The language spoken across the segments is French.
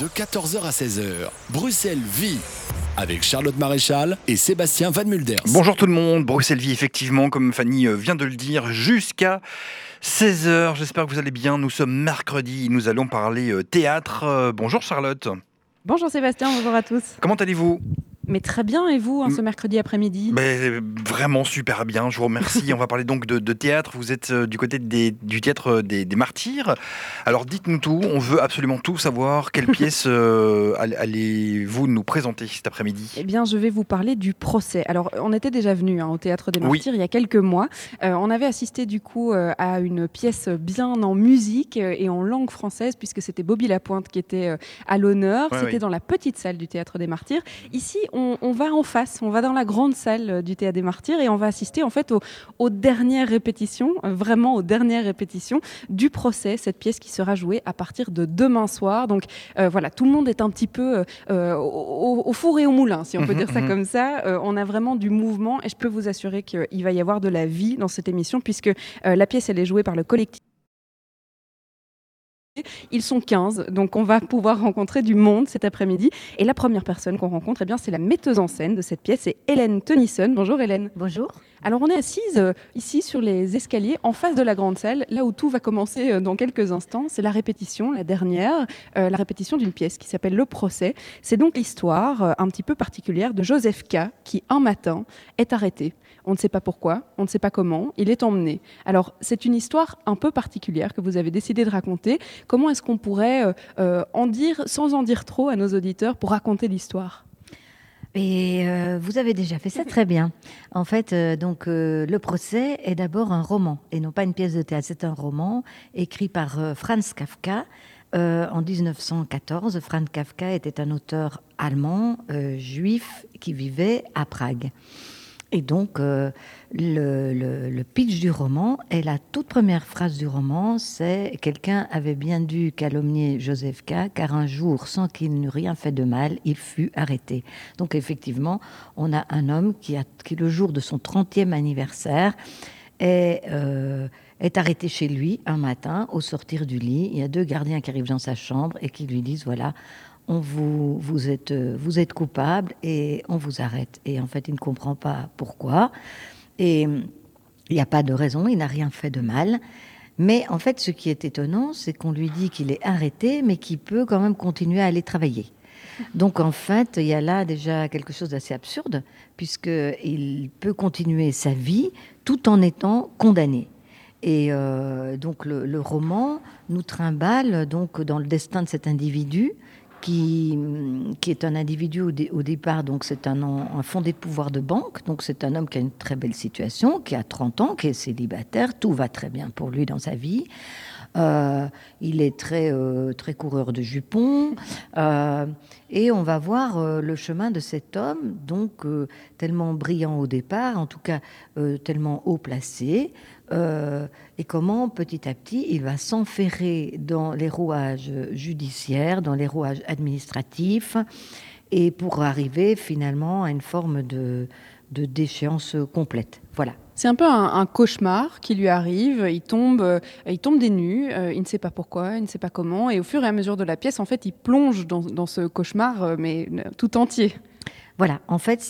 De 14h à 16h, Bruxelles vit avec Charlotte Maréchal et Sébastien Van Mulders. Bonjour tout le monde, Bruxelles vit effectivement, comme Fanny euh, vient de le dire, jusqu'à 16h. J'espère que vous allez bien. Nous sommes mercredi, nous allons parler euh, théâtre. Euh, Bonjour Charlotte, Bonjour Sébastien, bonjour à tous. comment allez-vous? Mais très bien, et vous, hein, ce mercredi après-midi? Vraiment super bien, je vous remercie. On va parler donc de, de théâtre. Vous êtes euh, du côté des- du théâtre euh, des, des martyrs. Alors dites-nous tout, on veut absolument tout savoir. Quelle pièce euh, all- allez-vous nous présenter cet après-midi? Eh bien, je vais vous parler du procès. Alors, on était déjà venu au Théâtre des Oui. Martyrs il y a quelques mois. Euh, on avait assisté du coup euh, à une pièce bien en musique et en langue française, puisque c'était Bobby Lapointe qui était à l'honneur. Ouais, c'était oui. dans la petite salle du Théâtre des Martyrs. Ici, on, on va en face, on va dans la grande salle euh, du Théâtre des Martyrs et on va assister en fait aux, aux dernières répétitions, euh, vraiment aux dernières répétitions du procès, cette pièce qui sera jouée à partir de demain soir. Donc euh, voilà, tout le monde est un petit peu euh, au, au four et au moulin, si on peut Mhm, dire ça mhm. comme ça. Euh, on a vraiment du mouvement et je peux vous assurer qu'il va y avoir de la vie dans cette émission puisque la pièce, elle est jouée par le collectif. Ils sont 15, donc on va pouvoir rencontrer du monde cet après-midi. Et la première personne qu'on rencontre, eh bien, c'est la metteuse en scène de cette pièce, c'est Hélène Tennyson. Bonjour Hélène. Bonjour. Alors on est assise euh, ici sur les escaliers en face de la grande salle, là où tout va commencer euh, dans quelques instants. C'est la répétition, la dernière, euh, la répétition d'une pièce qui s'appelle Le procès. C'est donc l'histoire un petit peu particulière de Joseph K qui un matin est arrêté. On ne sait pas pourquoi, on ne sait pas comment, il est emmené. Alors c'est une histoire un peu particulière que vous avez décidé de raconter. Comment est-ce qu'on pourrait euh, euh, en dire sans en dire trop à nos auditeurs pour raconter l'histoire? Et euh, vous avez déjà fait ça très bien. En fait, donc le procès est d'abord un roman et non pas une pièce de théâtre. C'est un roman écrit par Franz Kafka. en 1914, Franz Kafka était un auteur allemand, juif, qui vivait à Prague. Et donc, euh, le, le- le pitch du roman et la toute première phrase du roman, c'est quelqu'un avait bien dû calomnier Joseph K, car un jour, sans qu'il n'eût rien fait de mal, il fut arrêté. Donc, effectivement, on a un homme qui, a, qui le jour de son 30e anniversaire, est, euh, est arrêté chez lui un matin au sortir du lit. Il y a deux gardiens qui arrivent dans sa chambre et qui lui disent voilà, on vous, vous, êtes, vous êtes coupable et on vous arrête. Et en fait, il ne comprend pas pourquoi. Et il n'y a pas de raison, il n'a rien fait de mal. Mais en fait, ce qui est étonnant, c'est qu'on lui dit qu'il est arrêté, mais qu'il peut quand même continuer à aller travailler. Donc en fait, il y a là déjà quelque chose d'assez absurde, puisqu'il peut continuer sa vie tout en étant condamné. Et euh, donc le, le roman nous trimballe donc dans le destin de cet individu qui, qui est un individu au, dé- au départ, donc c'est un, fondé de pouvoir de banque, donc c'est un homme qui a une très belle situation, qui a 30 ans, qui est célibataire, tout va très bien pour lui dans sa vie. Euh, il est très, euh, très coureur de jupons. euh, et on va voir le chemin de cet homme, donc tellement brillant au départ, en tout cas tellement haut placé, euh, et comment petit à petit il va s'enferrer dans les rouages judiciaires, dans les rouages administratifs, et pour arriver finalement à une forme de, déchéance complète. Voilà. C'est un peu un, cauchemar qui lui arrive. Il tombe, euh, il tombe des euh, il ne sait pas pourquoi, il ne sait pas comment. Et au fur et à mesure de la pièce, en fait, il plonge dans, ce cauchemar, mais tout entier. Voilà, en fait,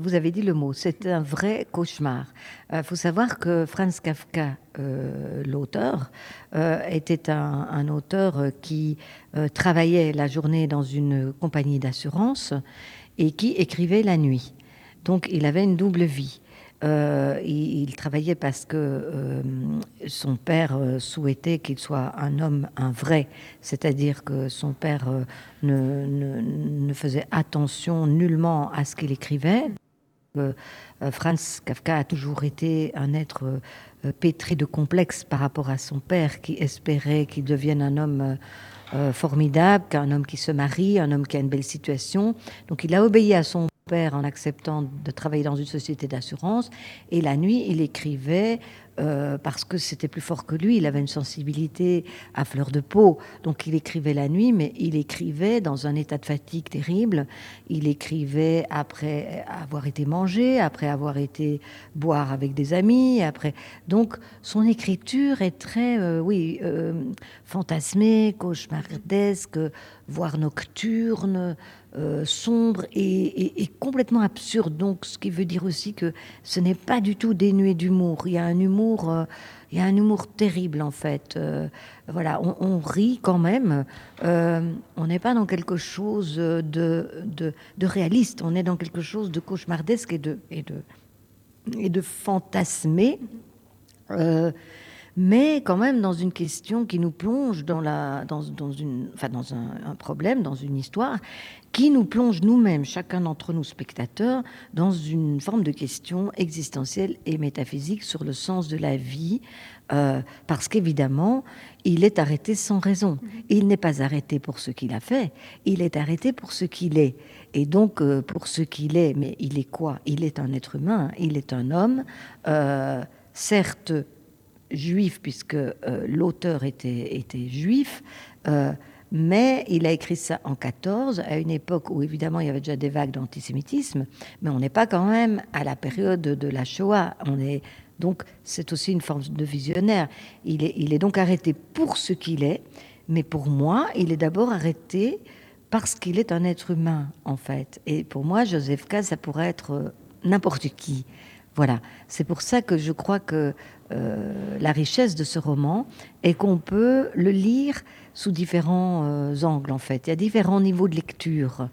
vous avez dit le mot, c'est un vrai cauchemar. Il faut savoir que Franz Kafka, euh, l'auteur, euh, était un, auteur euh, qui euh, travaillait la journée dans une compagnie d'assurance et qui écrivait la nuit. Donc, il avait une double vie. Euh, il, il travaillait parce que euh, son père euh, souhaitait qu'il soit un homme, un vrai, c'est-à-dire que son père ne, faisait attention nullement à ce qu'il écrivait. Franz Kafka a toujours été un être pétri de complexes par rapport à son père qui espérait qu'il devienne un homme formidable, qu'un homme qui se marie, un homme qui a une belle situation. Donc il a obéi à son en acceptant de travailler dans une société d'assurance. Et la nuit, il écrivait euh, parce que c'était plus fort que lui. Il avait une sensibilité à fleur de peau. Donc il écrivait la nuit, mais il écrivait dans un état de fatigue terrible. Il écrivait après avoir été mangé, après avoir été boire avec des amis. Après, donc son écriture est très, euh, oui, euh, fantasmée, cauchemardesque, voire nocturne. Sombre et, complètement absurde. Donc, ce qui veut dire aussi que ce n'est pas du tout dénué d'humour. Il y a un humour, euh, il y a un humour terrible en fait. Euh, voilà, on, rit quand même. on n'est pas dans quelque chose de, de, réaliste. On est dans quelque chose de cauchemardesque et de et de et de fantasmé mais quand même dans une question qui nous plonge dans, la, dans, dans, une, enfin dans un, un, problème, dans une histoire, qui nous plonge nous-mêmes, chacun d'entre nous spectateurs, dans une forme de question existentielle et métaphysique sur le sens de la vie, euh, parce qu'évidemment, il est arrêté sans raison. Il n'est pas arrêté pour ce qu'il a fait, il est arrêté pour ce qu'il est. Et donc, euh, pour ce qu'il est, mais il est quoi? Il est un être humain, il est un homme, euh, certes juif, puisque euh, l'auteur était, était juif, euh, mais il a écrit ça en 14, à une époque où évidemment il y avait déjà des vagues d'antisémitisme, mais on n'est pas quand même à la période de la Shoah. On est donc c'est aussi une forme de visionnaire. Il est, il est donc arrêté pour ce qu'il est, mais pour moi, il est d'abord arrêté parce qu'il est un être humain en fait. Et pour moi, Joseph K, ça pourrait être euh, n'importe qui. Voilà, c'est pour ça que je crois que euh, la richesse de ce roman est qu'on peut le lire sous différents euh, angles en fait. Il y a différents niveaux de lecture.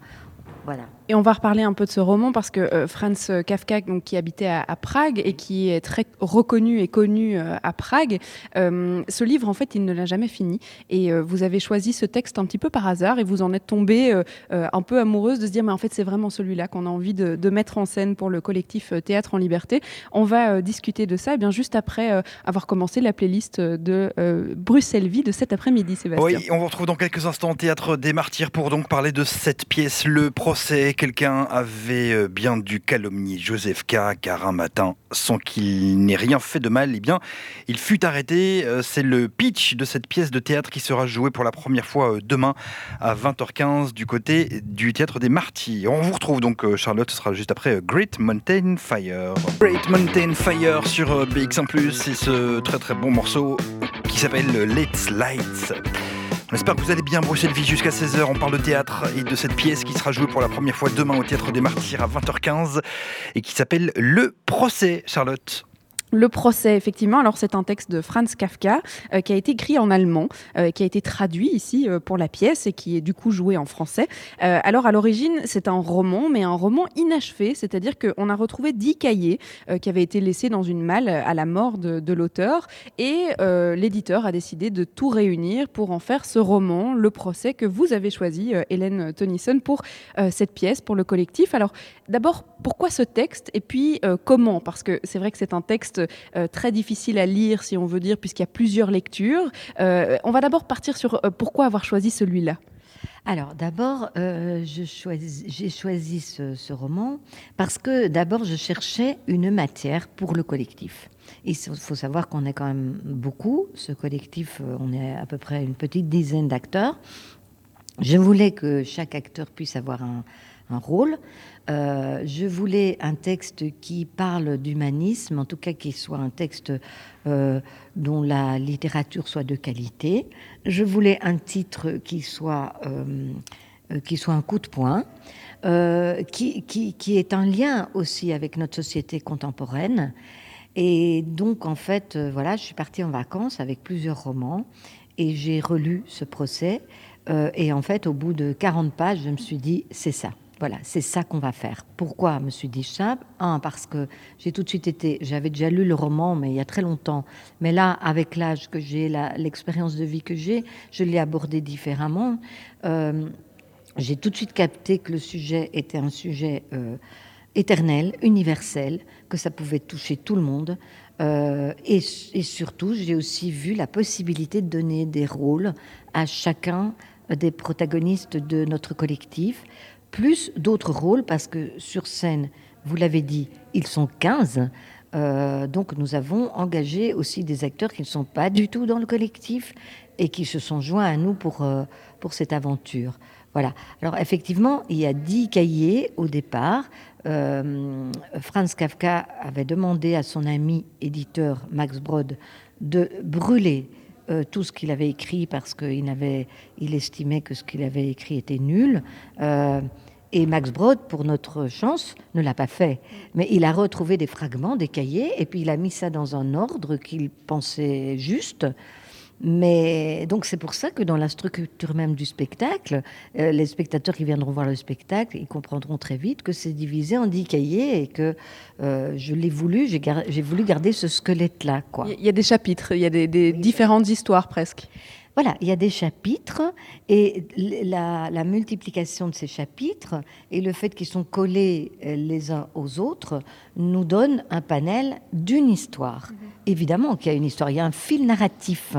Voilà. Et on va reparler un peu de ce roman parce que euh, Franz Kafka, donc, qui habitait à, Prague et qui est très reconnu et connu euh, à Prague, euh, ce livre, en fait, il ne l'a jamais fini. Et vous avez choisi ce texte un petit peu par hasard et vous en êtes tombée un peu amoureuse de se dire, mais en fait, c'est vraiment celui-là qu'on a envie de, mettre en scène pour le collectif Théâtre en Liberté. On va discuter de ça bien juste après avoir commencé la playlist de Bruxelles Vie de cet après-midi, Sébastien. Oui, on vous retrouve dans quelques instants au Théâtre des Martyrs pour donc parler de cette pièce, Le procès quelqu'un avait euh, bien dû calomnier Joseph K, car un matin, sans qu'il n'ait rien fait de mal, eh bien, il fut arrêté. Euh, c'est le pitch de cette pièce de théâtre qui sera jouée pour la première fois euh, demain à 20h15 du côté du théâtre des Martyrs. On vous retrouve donc, Charlotte, ce sera juste après Great Mountain Fire. Great Mountain Fire sur BX1+, c'est ce très très bon morceau qui s'appelle Let's Lights. J'espère que vous allez bien, Bruxelles Vie, jusqu'à 16h. On parle de théâtre et de cette pièce qui sera jouée pour la première fois demain au Théâtre des Martyrs à 20h15 et qui s'appelle Le procès, Charlotte. Le procès, effectivement. Alors, c'est un texte de Franz Kafka euh, qui a été écrit en allemand, euh, qui a été traduit ici euh, pour la pièce et qui est du coup joué en français. alors, à l'origine, c'est un roman, mais un roman inachevé, c'est-à-dire qu'on a retrouvé dix cahiers qui avaient été laissés dans une malle à la mort de, de l'auteur et l'éditeur a décidé de tout réunir pour en faire ce roman, Le procès, que vous avez choisi, Hélène Tennyson, pour cette pièce, pour le collectif. Alors, d'abord, pourquoi ce texte? Et puis comment? Parce que c'est vrai que c'est un texte très difficile à lire, si on veut dire, puisqu'il y a plusieurs lectures. Euh, on va d'abord partir sur euh, pourquoi avoir choisi celui-là? Alors d'abord, j'ai choisi ce, roman parce que d'abord je cherchais une matière pour le collectif. Il faut savoir qu'on est quand même beaucoup. Ce collectif, on est à peu près une petite dizaine d'acteurs. Je voulais que chaque acteur puisse avoir un rôle. Euh, je voulais un texte qui parle d'humanisme, en tout cas qui soit un texte euh, dont la littérature soit de qualité. Je voulais un titre qui soit, euh, qui soit un coup de poing, qui, qui, qui est un lien aussi avec notre société contemporaine. Et donc, en fait, voilà, je suis partie en vacances avec plusieurs romans et j'ai relu ce procès. et en fait, au bout de 40 pages, je me suis dit, c'est ça voilà, c'est ça qu'on va faire. Pourquoi me suis dit ça Un, parce que j'ai tout de suite été, j'avais déjà lu le roman, mais il y a très longtemps. Mais là, avec l'âge que j'ai, l'expérience de vie que j'ai, je l'ai abordé différemment. Euh, j'ai tout de suite capté que le sujet était un sujet euh, éternel, universel, que ça pouvait toucher tout le monde. Euh, et, et, surtout, j'ai aussi vu la possibilité de donner des rôles à chacun des protagonistes de notre collectif plus d'autres rôles, parce que sur scène, vous l'avez dit, ils sont 15. Euh, donc nous avons engagé aussi des acteurs qui ne sont pas du tout dans le collectif et qui se sont joints à nous pour, euh, pour cette aventure. Voilà. Alors effectivement, il y a dix cahiers au départ. Euh, Franz Kafka avait demandé à son ami éditeur Max Brod de brûler tout ce qu'il avait écrit parce qu'il estimait que ce qu'il avait écrit était nul. Et Max Brod, pour notre chance, ne l'a pas fait. Mais il a retrouvé des fragments, des cahiers, et puis il a mis ça dans un ordre qu'il pensait juste. Mais donc c'est pour ça que dans la structure même du spectacle, euh, les spectateurs qui viendront voir le spectacle, ils comprendront très vite que c'est divisé en dix cahiers et que euh, je l'ai voulu, j'ai voulu garder ce squelette-là. Il y a des chapitres, il y a des différentes histoires presque. Voilà, il y a des chapitres et la, multiplication de ces chapitres et le fait qu'ils sont collés euh, les uns aux autres nous donne un panel d'une histoire. Mhm. Évidemment qu'il y a une histoire, il y a un fil narratif,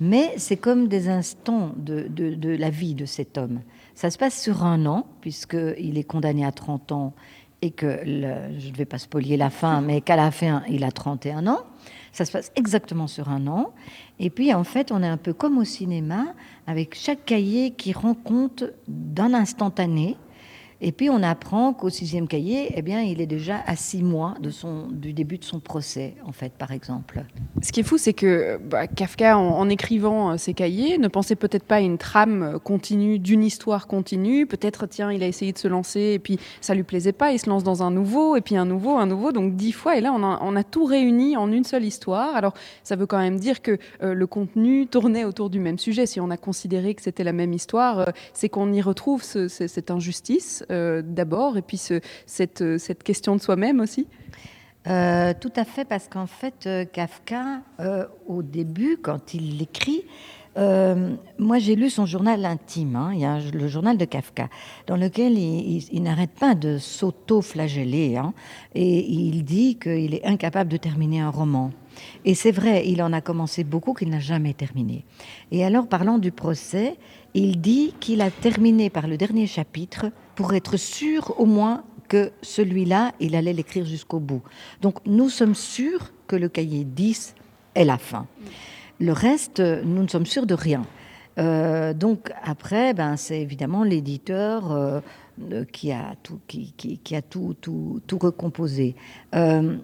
mais c'est comme des instants de, de, la vie de cet homme. Ça se passe sur un an, puisqu'il est condamné à 30 ans et que, je ne vais pas spolier la fin, mais qu'à la fin, il a 31 ans. Ça se passe exactement sur un an. Et puis, en fait, on est un peu comme au cinéma, avec chaque cahier qui rend compte d'un instantané et puis on apprend qu'au sixième cahier, eh bien, il est déjà à six mois du début de son procès, en fait, par exemple. Ce qui est fou, c'est que bah, Kafka, en, écrivant euh, ses cahiers, ne pensait peut-être pas à une trame continue, d'une histoire continue. Peut-être, tiens, il a essayé de se lancer et puis ça lui plaisait pas, il se lance dans un nouveau, et puis un nouveau, un nouveau, donc dix fois. Et là, on a, tout réuni en une seule histoire. Alors, ça veut quand même dire que euh, le contenu tournait autour du même sujet. Si on a considéré que c'était la même histoire, euh, c'est qu'on y retrouve cette injustice euh, d'abord, et puis cette, euh, cette, question de soi-même aussi euh, tout à fait, parce qu'en fait, Kafka, au début, quand il l'écrit, moi j'ai lu son journal intime, hein, il y a le journal de Kafka, dans lequel il, n'arrête pas de s'auto-flageller, hein, et il dit qu'il est incapable de terminer un roman. Et c'est vrai, il en a commencé beaucoup qu'il n'a jamais terminé. Et alors, parlant du procès, il dit qu'il a terminé par le dernier chapitre pour être sûr au moins que celui-là, il allait l'écrire jusqu'au bout. Donc nous sommes sûrs que le cahier 10 est la fin. Le reste, nous ne sommes sûrs de rien. Euh, donc après, ben, c'est évidemment l'éditeur euh, qui a tout, qui, a tout, tout, tout recomposé. Euh,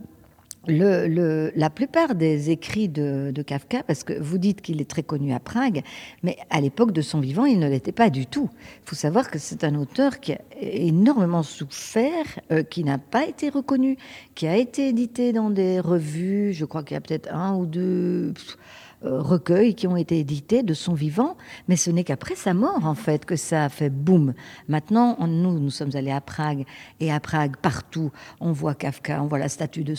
le, la plupart des écrits de, Kafka, parce que vous dites qu'il est très connu à Prague, mais à l'époque de son vivant, il ne l'était pas du tout. Il faut savoir que c'est un auteur qui a énormément souffert, euh, qui n'a pas été reconnu, qui a été édité dans des revues, je crois qu'il y a peut-être un ou deux recueils qui ont été édités de son vivant, mais ce n'est qu'après sa mort, en fait, que ça a fait boum. Maintenant, nous, nous sommes allés à Prague, et à Prague, partout, on voit Kafka, on voit la statue de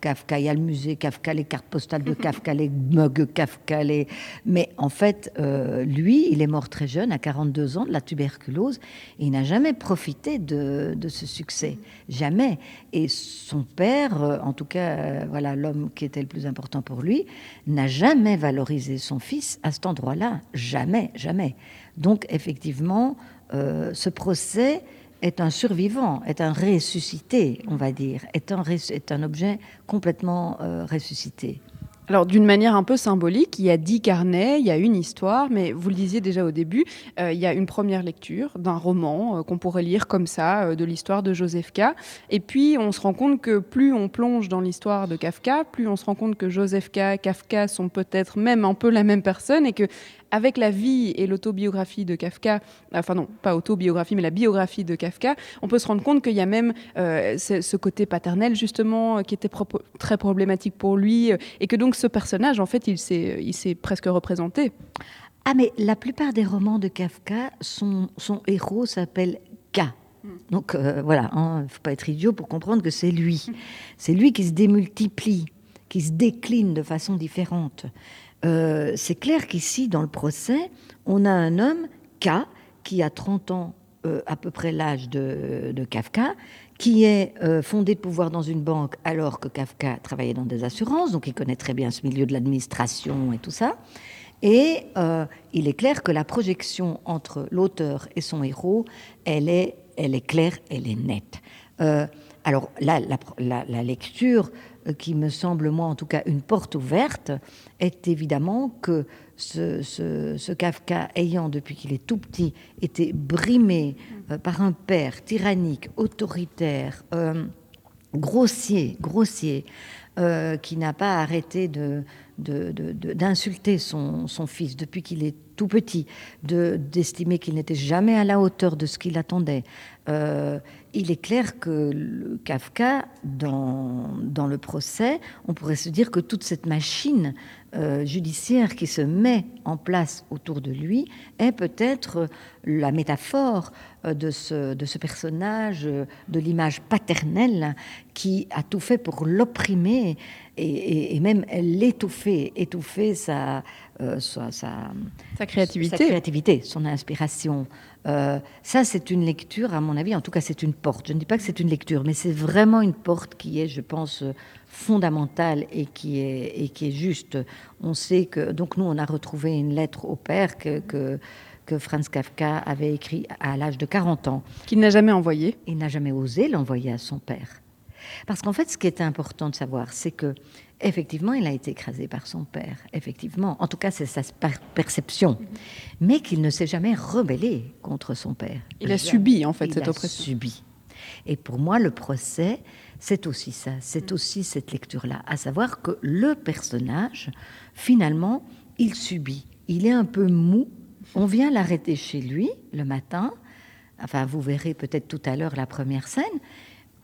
Kafka, il y a le musée Kafka, les cartes postales de Kafka, les mugs Kafka, les... mais en fait, euh, lui, il est mort très jeune, à 42 ans, de la tuberculose, et il n'a jamais profité de, de, ce succès, jamais. Et son père, euh, en tout cas, voilà, l'homme qui était le plus important pour lui, n'a jamais valoriser son fils à cet endroit-là. Jamais, jamais. Donc effectivement, euh, ce procès est un survivant, est un ressuscité, on va dire, est un, est un objet complètement euh, ressuscité. Alors d'une manière un peu symbolique, il y a dix carnets, il y a une histoire, mais vous le disiez déjà au début, euh, il y a une première lecture d'un roman euh, qu'on pourrait lire comme ça, euh, de l'histoire de Joseph K. Et puis on se rend compte que plus on plonge dans l'histoire de Kafka, plus on se rend compte que Joseph K, Kafka sont peut-être même un peu la même personne et que avec la vie et l'autobiographie de Kafka, enfin non, pas autobiographie, mais la biographie de Kafka, on peut se rendre compte qu'il y a même euh, ce, côté paternel, justement, qui était très problématique pour lui, euh, et que donc ce personnage, en fait, il s'est presque représenté. Ah, mais la plupart des romans de Kafka, son, son héros s'appelle K. Hmm. Donc euh, voilà, il hein, ne faut pas être idiot pour comprendre que c'est lui. C'est lui qui se démultiplie, qui se décline de façon différente. Euh, c'est clair qu'ici, dans le procès, on a un homme, K, qui a 30 ans, euh, à peu près l'âge de, Kafka, qui est euh, fondé de pouvoir dans une banque alors que Kafka travaillait dans des assurances, donc il connaît très bien ce milieu de l'administration et tout ça. Et il est clair que la projection entre l'auteur et son héros, elle est, elle est claire, elle est nette. alors là, la, lecture qui me semble, moi en tout cas, une porte ouverte, est évidemment que ce, Kafka, ayant depuis qu'il est tout petit été brimé par un père tyrannique, autoritaire, grossier, grossier, euh, qui n'a pas arrêté de, d'insulter son, fils depuis qu'il est tout petit, d'estimer qu'il n'était jamais à la hauteur de ce qu'il attendait. Euh, il est clair que le Kafka, dans, dans, le procès, on pourrait se dire que toute cette machine euh, judiciaire qui se met en place autour de lui est peut-être la métaphore euh, de ce, de ce personnage, euh, de l'image paternelle qui a tout fait pour l'opprimer et, même l'étouffer, étouffer sa, sa, sa, créativité. sa créativité, son inspiration. ça, c'est une lecture, à mon avis, en tout cas, c'est une porte. Je ne dis pas que c'est une lecture, mais c'est vraiment une porte qui est, je pense, fondamentale et qui est, et qui est juste. On sait que, donc nous, on a retrouvé une lettre au père que, que, Franz Kafka avait écrit à l'âge de 40 ans. Qu'il n'a jamais envoyé. Il n'a jamais osé l'envoyer à son père. Parce qu'en fait, ce qui est important de savoir, c'est que effectivement, il a été écrasé par son père. Effectivement, en tout cas, c'est sa perception. Mais qu'il ne s'est jamais rebellé contre son père. Il a subi, en fait, cette oppression. Subi. Et pour moi, le procès, c'est aussi ça, c'est aussi cette lecture-là, à savoir que le personnage, finalement, il subit, il est un peu mou, on vient l'arrêter chez lui le matin, enfin vous verrez peut-être tout à l'heure la première scène,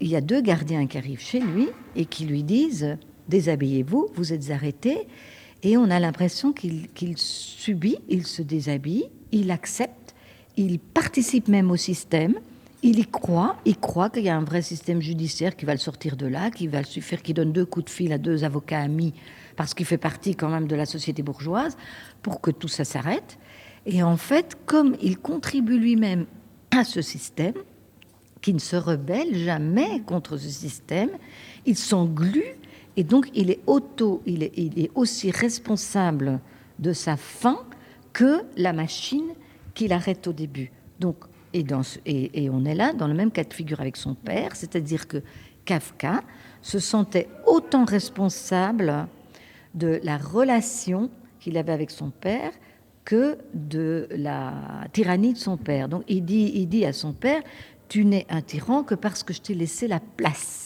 il y a deux gardiens qui arrivent chez lui et qui lui disent déshabillez-vous, vous êtes arrêté, et on a l'impression qu'il subit, il se déshabille, il accepte, il participe même au système, il y croit, il croit qu'il y a un vrai système judiciaire qui va le sortir de là, qui va le suffire qu'il donne deux coups de fil à deux avocats amis, parce qu'il fait partie quand même de la société bourgeoise, pour que tout ça s'arrête. Et en fait, comme il contribue lui-même à ce système, qui ne se rebelle jamais contre ce système, il s'englue et donc il est auto, il est, il est aussi responsable de sa fin que la machine qu'il arrête au début. Donc et, on est là dans le même cas de figure avec son père, c'est-à-dire que Kafka se sentait autant responsable de la relation qu'il avait avec son père que de la tyrannie de son père. Donc il dit, il dit à son père, tu n'es un tyran que parce que je t'ai laissé la place.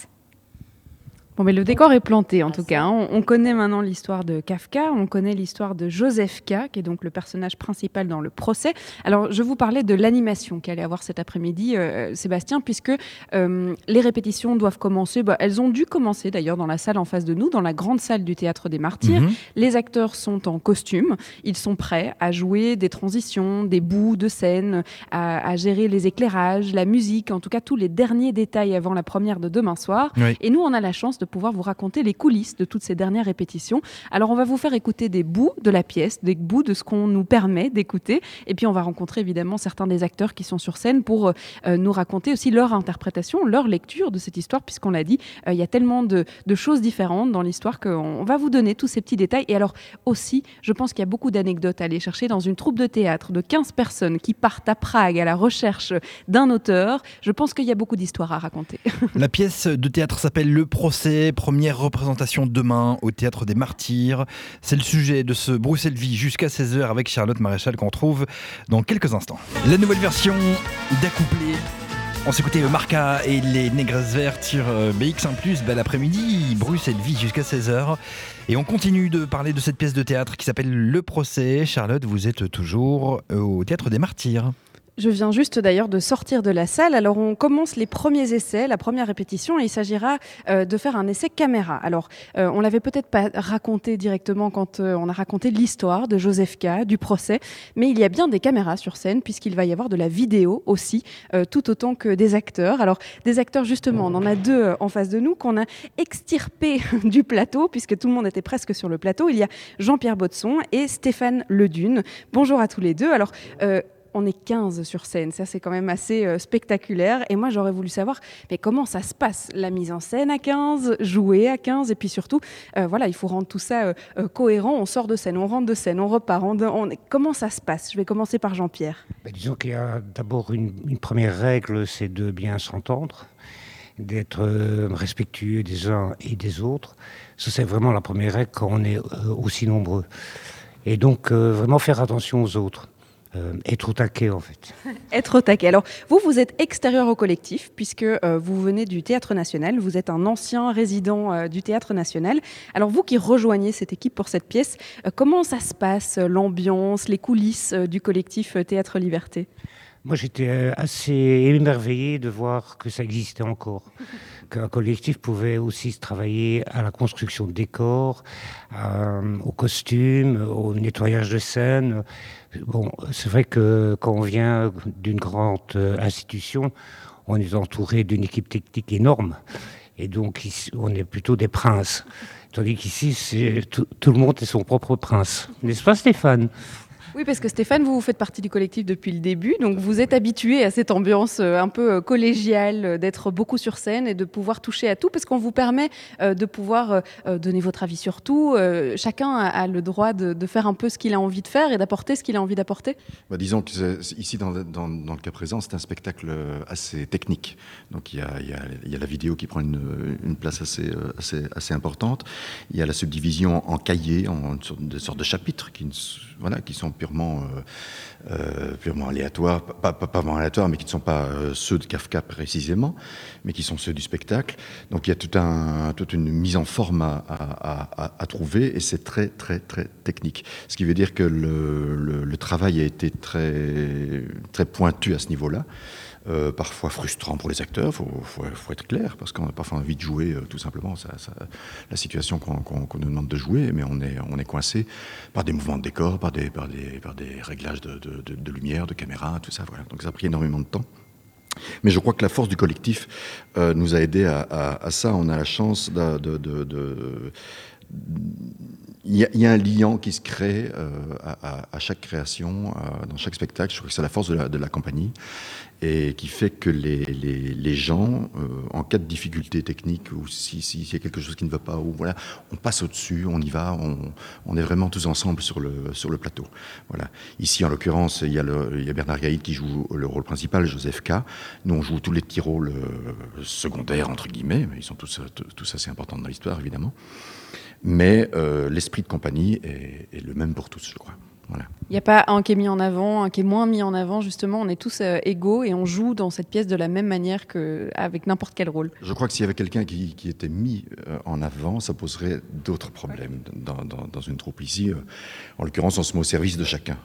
Bon, mais le décor est planté en tout cas. Hein. On, connaît maintenant l'histoire de Kafka, on connaît l'histoire de Joseph K, qui est donc le personnage principal dans le procès. Alors, je vous parlais de l'animation qu'elle allait avoir cet après-midi, euh, Sébastien, puisque euh, les répétitions doivent commencer. Bah, elles ont dû commencer d'ailleurs dans la salle en face de nous, dans la grande salle du théâtre des Martyrs. Mhm. Les acteurs sont en costume, ils sont prêts à jouer des transitions, des bouts de scène, à, gérer les éclairages, la musique, en tout cas tous les derniers détails avant la première de demain soir. Et nous, on a la chance de pouvoir vous raconter les coulisses de toutes ces dernières répétitions. Alors on va vous faire écouter des bouts de la pièce, des bouts de ce qu'on nous permet d'écouter, et puis on va rencontrer évidemment certains des acteurs qui sont sur scène pour euh, nous raconter aussi leur interprétation, leur lecture de cette histoire, puisqu'on l'a dit, euh, il y a tellement de, choses différentes dans l'histoire qu'on va vous donner tous ces petits détails. Et alors aussi, je pense qu'il y a beaucoup d'anecdotes à aller chercher dans une troupe de théâtre de 15 personnes qui partent à Prague à la recherche d'un auteur. Je pense qu'il y a beaucoup d'histoires à raconter. La pièce de théâtre s'appelle Le procès première représentation demain au Théâtre des Martyrs. C'est le sujet de ce Bruxelles Vie jusqu'à 16h avec Charlotte Maréchal qu'on trouve dans quelques instants. La nouvelle version d'accouplé on s'écoutait Marca et les Négresses Vertes sur euh, BX1+, bel après-midi, Bruxelles Vie jusqu'à 16h. Et on continue de parler de cette pièce de théâtre qui s'appelle Le Procès. Charlotte, vous êtes toujours au Théâtre des Martyrs. Je viens juste d'ailleurs de sortir de la salle. Alors on commence les premiers essais, la première répétition, et il s'agira euh, de faire un essai caméra. Alors euh, on l'avait peut-être pas raconté directement quand euh, on a raconté l'histoire de Joseph K, du procès, mais il y a bien des caméras sur scène puisqu'il va y avoir de la vidéo aussi, tout autant que des acteurs. Alors des acteurs justement, on en a deux en face de nous qu'on a extirpés du plateau puisque tout le monde était presque sur le plateau. Il y a Jean-Pierre Botson et Stéphane Ledune. Bonjour à tous les deux. Alors on est 15 sur scène. Ça, c'est quand même assez euh, spectaculaire. Et moi, j'aurais voulu savoir mais comment ça se passe, la mise en scène à 15, jouer à 15, et puis surtout, euh, voilà, il faut rendre tout ça euh, cohérent. On sort de scène, on rentre de scène, on repart. Comment ça se passe? Je vais commencer par Jean-Pierre. Ben, disons qu'il y a d'abord une, première règle, c'est de bien s'entendre. d'être respectueux des uns et des autres. Ça, c'est vraiment la première règle quand on est aussi nombreux. Et donc, vraiment faire attention aux autres. Euh, être au taquet en fait. être au taquet. Alors vous, vous êtes extérieur au collectif puisque euh, vous venez du Théâtre National, vous êtes un ancien résident euh, du Théâtre National. Alors vous qui rejoignez cette équipe pour cette pièce, comment ça se passe, l'ambiance, les coulisses du collectif Théâtre Liberté? Moi j'étais assez émerveillé de voir que ça existait encore. Qu'un collectif pouvait aussi se travailler à la construction de décors, au costume, au nettoyage de scène. Bon, c'est vrai que quand on vient d'une grande euh, institution, on est entouré d'une équipe technique énorme. Et donc, on est plutôt des princes. Tandis qu'ici, tout, tout, le monde est son propre prince. N'est-ce pas, Stéphane? Oui, parce que Stéphane, vous, faites partie du collectif depuis le début, donc vous êtes habitué à cette ambiance euh, un peu euh, collégiale, euh, d'être beaucoup sur scène et de pouvoir toucher à tout, parce qu'on vous permet de pouvoir donner votre avis sur tout. Chacun a le droit de, faire un peu ce qu'il a envie de faire et d'apporter ce qu'il a envie d'apporter. Bah, disons que ici, dans, le cas présent, c'est un spectacle assez technique. Donc il y a, la vidéo qui prend une, place assez, importante. Il y a la subdivision en cahiers, en sorte sortes de chapitres qui, voilà, qui sont purement, euh, purement aléatoires, pas, pas, pas aléatoires, mais qui ne sont pas euh, ceux de Kafka précisément, mais qui sont ceux du spectacle. Donc il y a toute une mise en forme à, trouver, et c'est très, très, très technique. Ce qui veut dire que le, travail a été très, très pointu à ce niveau-là. Euh, parfois frustrant pour les acteurs, il faut, être clair, parce qu'on a parfois envie de jouer tout simplement la situation qu'on nous demande de jouer, mais on est, coincé par des mouvements de décor, par des réglages de, de, lumière, de caméra, tout ça. Voilà. Donc ça a pris énormément de temps. Mais je crois que la force du collectif euh, nous a aidé à, ça. On a la chance de il y, a un lien qui se crée à, chaque création, dans chaque spectacle. Je crois que c'est la force de la, de la compagnie et qui fait que les, les, les gens, euh, en cas de difficulté technique ou s'il si, y a quelque chose qui ne va pas, ou voilà, on passe au-dessus, on y va, on, on, est vraiment tous ensemble sur le, sur le plateau. Voilà. Ici, en l'occurrence, il, y a y a Bernard Gaïd qui joue le rôle principal, Joseph K. Nous, on joue tous les petits rôles euh, secondaires, entre guillemets, mais ils sont tous, tous assez importants dans l'histoire, évidemment. Mais euh, l'esprit de compagnie est, est le même pour tous, je crois. Il n'y a pas un qui est mis en avant, un qui est moins mis en avant. Justement, on est tous euh, égaux et on joue dans cette pièce de la même manière qu'avec n'importe quel rôle. Je crois que s'il y avait quelqu'un qui, était mis euh, en avant, ça poserait d'autres problèmes dans, dans, une troupe ici. En l'occurrence, on se met au service de chacun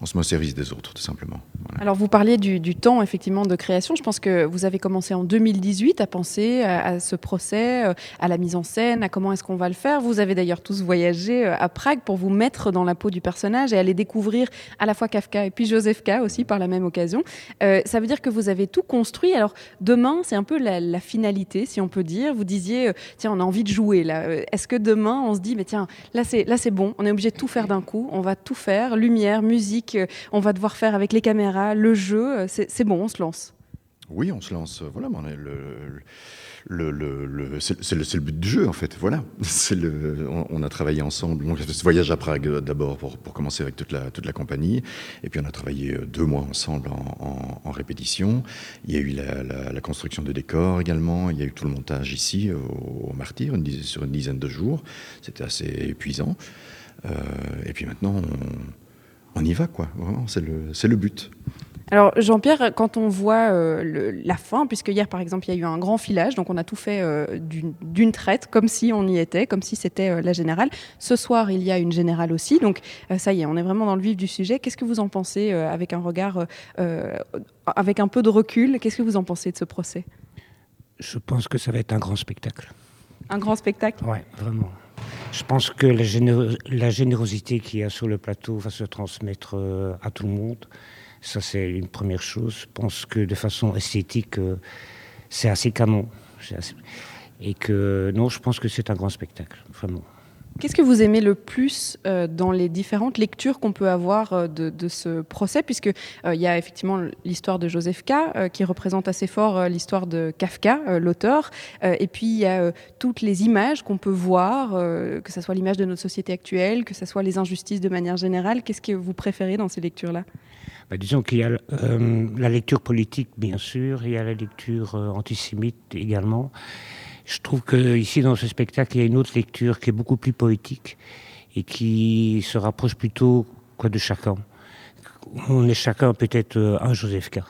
on se met au service des autres, tout simplement. Alors, vous parliez du, temps, effectivement, de création. Je pense que vous avez commencé en 2018 à penser à, ce procès, euh, à la mise en scène, à comment est-ce qu'on va le faire. Vous avez d'ailleurs tous voyagé euh, à Prague pour vous mettre dans la peau du personnage et aller découvrir à la fois Kafka et puis Joseph K aussi par la même occasion. Euh, ça veut dire que vous avez tout construit. Alors, demain, c'est un peu la, finalité, si on peut dire. Vous disiez, tiens, on a envie de jouer là. Est-ce que demain, on se dit, mais tiens, là, c'est bon, on est obligé de tout faire d'un coup, on va tout faire, lumière, musique, on va devoir faire avec les caméras, le jeu. C'est bon, on se lance. Oui, on se lance. Voilà, le, c'est le, but du jeu en fait. Voilà, on, a travaillé ensemble. Donc, ce voyage à Prague euh, d'abord pour, commencer avec toute la, la compagnie, et puis on a travaillé euh, deux mois ensemble en, répétition. Il y a eu la, construction de décors également. Il y a eu tout le montage ici au, Martyr sur une dizaine de jours. C'était assez épuisant. Euh, et puis maintenant, on, on y va, quoi. c'est le, but. Alors Jean-Pierre, quand on voit euh, la fin, puisque hier par exemple il y a eu un grand filage, donc on a tout fait euh, d'une traite, comme si on y était, comme si c'était euh, la générale. Ce soir il y a une générale aussi, donc ça y est, on est vraiment dans le vif du sujet. Qu'est-ce que vous en pensez avec un regard, avec un peu de recul Qu'est-ce que vous en pensez de ce procès? Je pense que ça va être un grand spectacle. Un grand spectacle? Oui, vraiment. Je pense que la, générosité qu'il y a sur le plateau va se transmettre euh, à tout le monde. Ça, c'est une première chose. Je pense que de façon esthétique, euh, c'est assez canon. Et que non, je pense que c'est un grand spectacle, vraiment. Qu'est-ce que vous aimez le plus euh, dans les différentes lectures qu'on peut avoir euh, de, ce procès, puisque euh, il y a effectivement l'histoire de Joseph K, qui représente assez fort l'histoire de Kafka, l'auteur, et puis il y a toutes les images qu'on peut voir, que ce soit l'image de notre société actuelle, que ce soit les injustices de manière générale. Qu'est-ce que vous préférez dans ces lectures-là? Bah, disons qu'il y a la lecture politique, bien sûr, il y a la lecture antisémite également. Je trouve qu'ici, dans ce spectacle, il y a une autre lecture qui est beaucoup plus poétique et qui se rapproche plutôt quoi, de chacun. On est chacun peut-être euh, un Joseph K.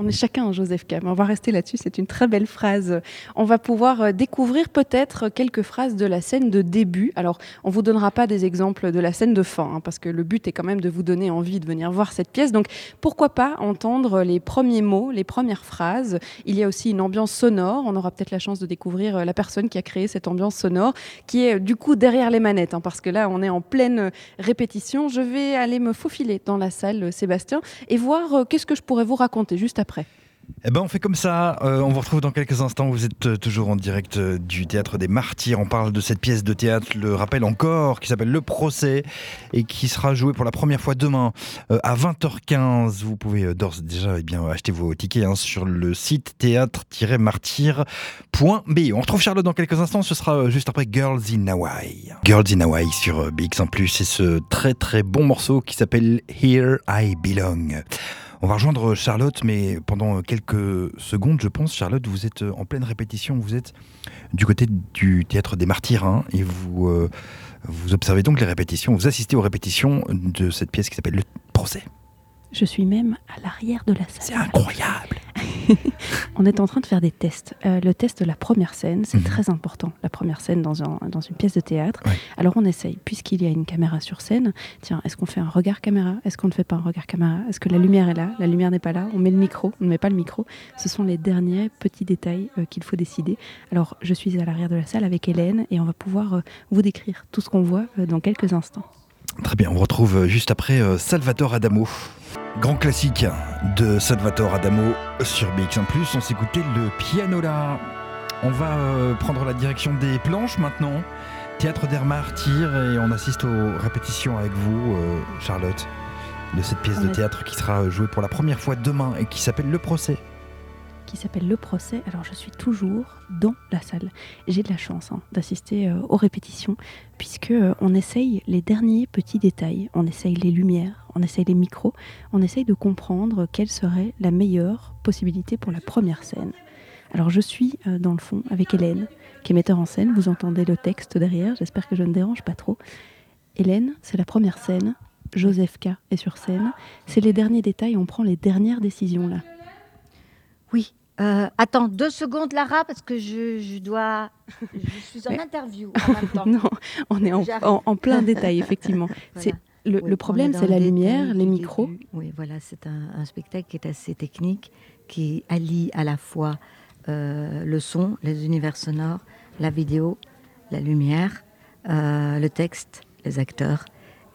On est chacun un Joseph K. On va rester là-dessus, c'est une très belle phrase. On va pouvoir euh, découvrir peut-être quelques phrases de la scène de début. Alors, on vous donnera pas des exemples de la scène de fin, hein, parce que le but est quand même de vous donner envie de venir voir cette pièce. Donc, pourquoi pas entendre les premiers mots, les premières phrases? Il y a aussi une ambiance sonore. On aura peut-être la chance de découvrir euh, la personne qui a créé cette ambiance sonore, qui est du coup derrière les manettes, hein, parce que là, on est en pleine répétition. Je vais aller me faufiler dans la salle, Sébastien, et voir euh, qu'est-ce que je pourrais vous raconter juste après Eh ben on fait comme ça, euh, on vous retrouve dans quelques instants, vous êtes euh, toujours en direct euh, du Théâtre des Martyrs, on parle de cette pièce de théâtre, le rappel encore, qui s'appelle Le Procès, et qui sera jouée pour la première fois demain à 20h15. Vous pouvez d'ores déjà eh bien, acheter vos tickets hein, sur le site théâtre-martyr.be. On retrouve Charlotte dans quelques instants, ce sera juste après Girls in Hawaii. Girls in Hawaii sur BX1+, c'est ce très très bon morceau qui s'appelle Here I Belong. On va rejoindre Charlotte, mais pendant quelques secondes, je pense, Charlotte, vous êtes en pleine répétition. Vous êtes du côté du théâtre des Martyrs, hein, et vous, euh, vous observez donc les répétitions. Vous assistez aux répétitions de cette pièce qui s'appelle Le Procès. Je suis même à l'arrière de la salle. C'est incroyable. on est en train de faire des tests. Euh, le test de la première scène, c'est mhm. très important. La première scène dans, dans une pièce de théâtre. Alors on essaye, puisqu'il y a une caméra sur scène, tiens, est-ce qu'on fait un regard caméra? Est-ce qu'on ne fait pas un regard caméra? Est-ce que la lumière est là? La lumière n'est pas là On met le micro On ne met pas le micro Ce sont les derniers petits détails euh, qu'il faut décider. Alors je suis à l'arrière de la salle avec Hélène et on va pouvoir euh, vous décrire tout ce qu'on voit dans quelques instants. Très bien, on retrouve juste après Salvatore Adamo. Grand classique de Salvatore Adamo sur BX1+. On s'écoutait le piano là. On va euh, prendre la direction des planches maintenant. Théâtre des Martyrs et on assiste aux répétitions avec vous, euh, Charlotte, de cette pièce de théâtre qui sera jouée pour la première fois demain et qui s'appelle Le Procès qui s'appelle Le Procès. Alors je suis toujours dans la salle. J'ai de la chance hein, d'assister euh, aux répétitions puisque euh, on essaye les derniers petits détails, on essaye les lumières, on essaye les micros, on essaye de comprendre quelle serait la meilleure possibilité pour la première scène. Alors je suis euh, dans le fond avec Hélène, qui est metteur en scène. Vous entendez le texte derrière, j'espère que je ne dérange pas trop. Hélène, c'est la première scène. Joseph K est sur scène. C'est les derniers détails, on prend les dernières décisions là. Oui, euh, attends deux secondes, Lara, parce que je, dois. Je suis en interview en même temps. non, on est en, plein détail, effectivement. Le, problème, c'est la lumière, les micros. Oui, voilà, c'est un, spectacle qui est assez technique, qui allie à la fois euh, le son, les univers sonores, la vidéo, la lumière, euh, le texte, les acteurs.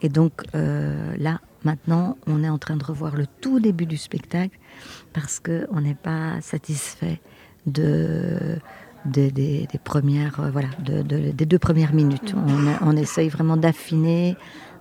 Et donc là, maintenant, on est en train de revoir le tout début du spectacle parce qu'on n'est pas satisfait de, des premières, euh, voilà, des deux premières minutes. On, on essaye vraiment d'affiner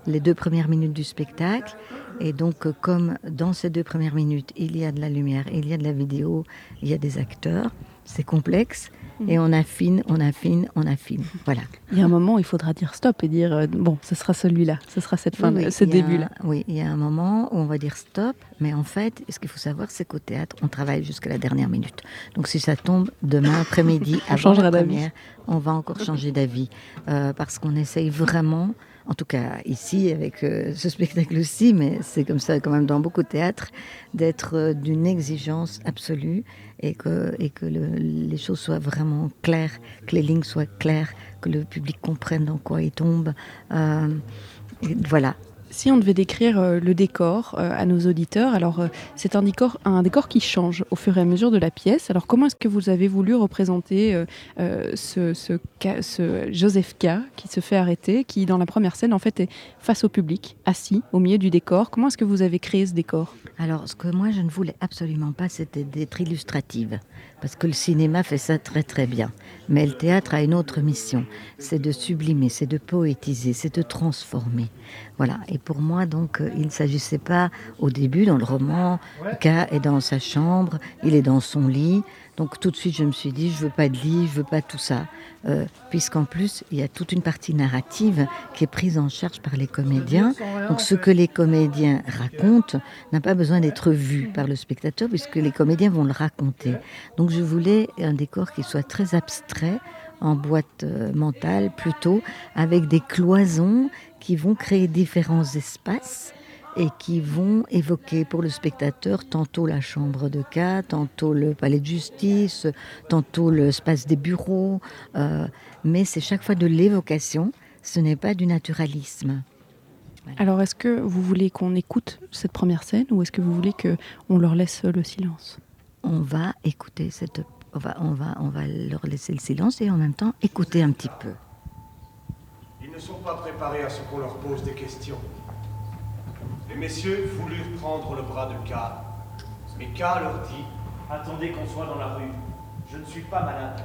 les deux premières minutes du spectacle. Et donc, euh, comme dans ces deux premières minutes, il y a de la lumière, il y a de la vidéo, il y a des acteurs, c'est complexe. Mhm. Et on affine, on affine, on affine. Voilà. Il y a un moment où il faudra dire stop et dire euh, bon, ce sera celui-là, ce sera cette fin, ce début-là. Oui, il y a un moment où on va dire stop, mais en fait, ce qu'il faut savoir, c'est qu'au théâtre, on travaille jusqu'à la dernière minute. Donc si ça tombe demain après-midi, on changera d'avis. On va encore changer d'avis euh, parce qu'on essaye vraiment en tout cas ici avec euh, ce spectacle aussi, mais c'est comme ça quand même dans beaucoup de théâtres, d'être euh, d'une exigence absolue et que, les choses soient vraiment claires, que les lignes soient claires, que le public comprenne dans quoi il tombe. Euh, voilà, si on devait décrire euh, le décor euh, à nos auditeurs, alors euh, c'est un décor, un décor qui change au fur et à mesure de la pièce. Alors comment est-ce que vous avez voulu représenter ce, Joseph K qui se fait arrêter, qui dans la première scène en fait est face au public, assis au milieu du décor? Comment est-ce que vous avez créé ce décor? Alors ce que moi je ne voulais absolument pas, c'était d'être illustrative parce que le cinéma fait ça très très bien. Mais le théâtre a une autre mission, c'est de sublimer, c'est de poétiser, c'est de transformer. Voilà. Et pour moi, donc, euh, il ne s'agissait pas au début, dans le roman, K est dans sa chambre, il est dans son lit, Donc tout de suite, je me suis dit, je veux pas de livre, je veux pas tout ça, euh, puisqu'en plus, il y a toute une partie narrative qui est prise en charge par les comédiens. Donc ce que les comédiens racontent n'a pas besoin d'être vu par le spectateur, puisque les comédiens vont le raconter. Donc je voulais un décor qui soit très abstrait, en boîte euh, mentale plutôt, avec des cloisons qui vont créer différents espaces et qui vont évoquer pour le spectateur tantôt la chambre de cas, tantôt le palais de justice, tantôt l'espace des bureaux, euh, mais c'est chaque fois de l'évocation, ce n'est pas du naturalisme. Alors, est-ce que vous voulez qu'on écoute cette première scène ou est-ce que vous voulez qu'on leur laisse le silence? On va écouter cette... On va, on, va, on va leur laisser le silence et en même temps écouter un petit peu. Ils ne sont pas préparés à ce qu'on leur pose des questions. Les messieurs voulurent prendre le bras de K. Mais K leur dit Attendez qu'on soit dans la rue. Je ne suis pas malade.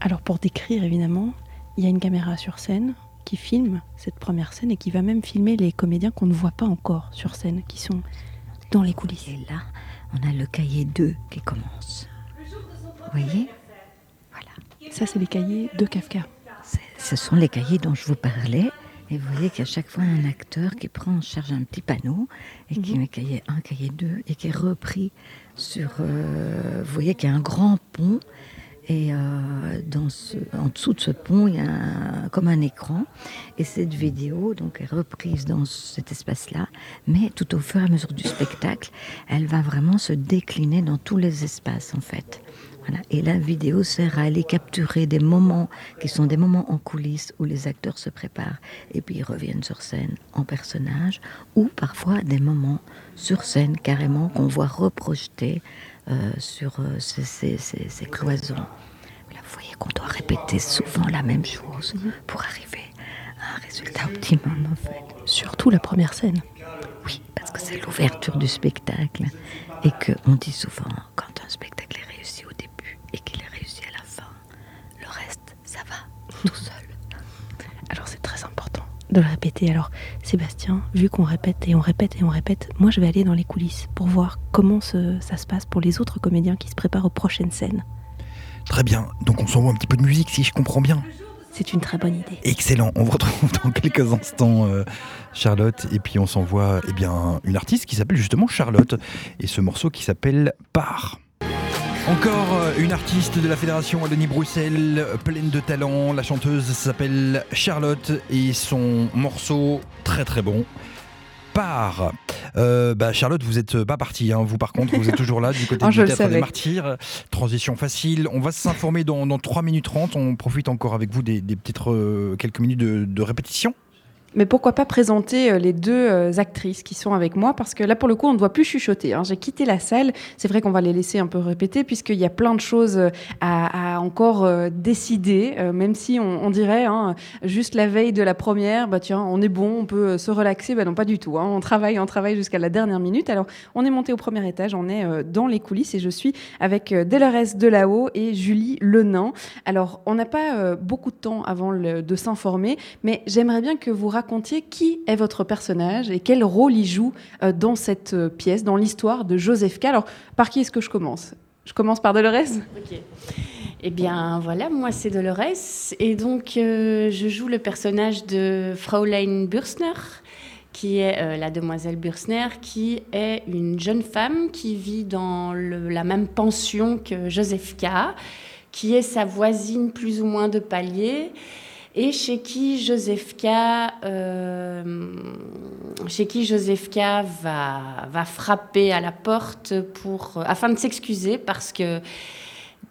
Alors, pour décrire, évidemment, il y a une caméra sur scène qui filme cette première scène et qui va même filmer les comédiens qu'on ne voit pas encore sur scène, qui sont dans les coulisses. Et là, on a le cahier 2 qui commence. Vous voyez Voilà. Ça, c'est les cahiers de Kafka. Ce sont les cahiers dont je vous parlais. Et vous voyez qu'il y a chaque fois un acteur qui prend en charge un petit panneau et qui Mhm. met cahier 1, cahier 2 et qui est repris sur. euh, vous voyez qu'il y a un grand pont et euh, dans ce, en dessous de ce pont, il y a un- comme un écran. Et cette vidéo donc, est reprise dans cet espace-là, mais tout au fur et à mesure du spectacle, elle va vraiment se décliner dans tous les espaces en fait. Voilà. Et la vidéo sert à aller capturer des moments qui sont des moments en coulisses où les acteurs se préparent et puis ils reviennent sur scène en personnage, ou parfois des moments sur scène carrément qu'on voit reprojetés euh, sur euh, ces, ces- ces- ces cloisons. Vous voyez qu'on doit répéter souvent la même chose pour arriver à un résultat optimum en fait. Surtout la première scène. Oui, parce que c'est l'ouverture du spectacle et que on dit souvent quand un spectacle est et qu'il est réussi à la fin, le reste, ça va tout seul. Alors c'est très important de le répéter. Alors Sébastien, vu qu'on répète et on répète et on répète, moi je vais aller dans les coulisses pour voir comment ce- ça se passe pour les autres comédiens qui se préparent aux prochaines scènes. Très bien. Donc on s'envoie un petit peu de musique si je comprends bien. C'est une très bonne idée. Excellent. On vous retrouve dans quelques instants, euh, Charlotte. Et puis on s'envoie eh bien, une artiste qui s'appelle justement Charlotte. Et ce morceau qui s'appelle Part. Encore euh, une artiste de la Fédération Wallonie-Bruxelles, pleine de talent. La chanteuse s'appelle Charlotte et son morceau très très bon. Part. Euh, bah, Charlotte, vous n'êtes pas partie. hein. Vous, par contre, vous êtes toujours là du côté Oh, du théâtre des martyrs. Transition facile. On va s'informer dans, dans 3 minutes 30. On profite encore avec vous des, des petites euh, quelques minutes de, de répétition. Mais pourquoi pas présenter euh, les deux euh, actrices qui sont avec moi? Parce que là, pour le coup, on ne doit plus chuchoter. hein. J'ai quitté la salle. C'est vrai qu'on va les laisser un peu répéter, puisqu'il y a plein de choses euh, à, encore décider, même si on, dirait, hein, juste la veille de la première, bah tiens, on est bon, on peut se relaxer. Bah non, pas du tout. hein. On travaille, on travaille jusqu'à la dernière minute. Alors, on est monté au premier étage, on est dans les coulisses, et je suis avec Delores Delao et Julie Lenain. Alors, on n'a pas beaucoup de temps avant le- de s'informer, mais j'aimerais bien que vous racontiez qui est votre personnage et quel rôle il joue euh, dans cette euh, pièce, dans l'histoire de Joseph K. Alors, par qui est-ce que je commence? Je commence par Delores Ok. Eh bien, voilà, moi c'est Dolores. Et donc, euh, je joue le personnage de Fraulein Bürsner, qui est la demoiselle Bürsner, qui est une jeune femme qui vit dans la même pension que Joseph K., qui est sa voisine plus ou moins de palier. Et chez qui Joseph K, euh, chez qui K va, va frapper à la porte pour, afin de s'excuser parce que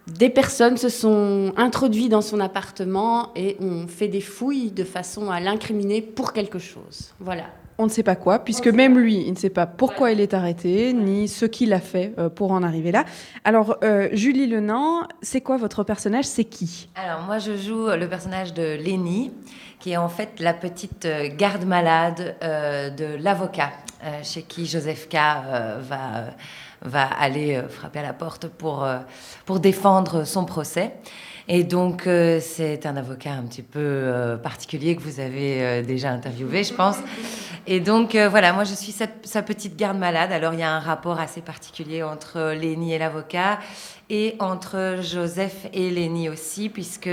des personnes se sont introduites dans son appartement et ont fait des fouilles de façon à l'incriminer pour quelque chose. Voilà. On ne sait pas quoi, puisque même lui, il ne sait pas pourquoi il est arrêté, ni ce qu'il a fait euh, pour en arriver là. Alors, euh, Julie Lenain, c'est quoi votre personnage? C'est qui? Alors moi je joue le personnage de Lénie, qui est en fait la petite euh, garde malade euh, de l'avocat, euh, chez qui Joseph K euh, va, euh, va aller euh, frapper à la porte pour, euh, pour défendre son procès. Et donc, euh, c'est un avocat un petit peu euh, particulier que vous avez euh, déjà interviewé, je pense. Et donc, voilà, moi, je suis sa, petite garde malade. Alors, il y a un rapport assez particulier entre Lénie et l'avocat et entre Joseph et Lénie aussi, puisque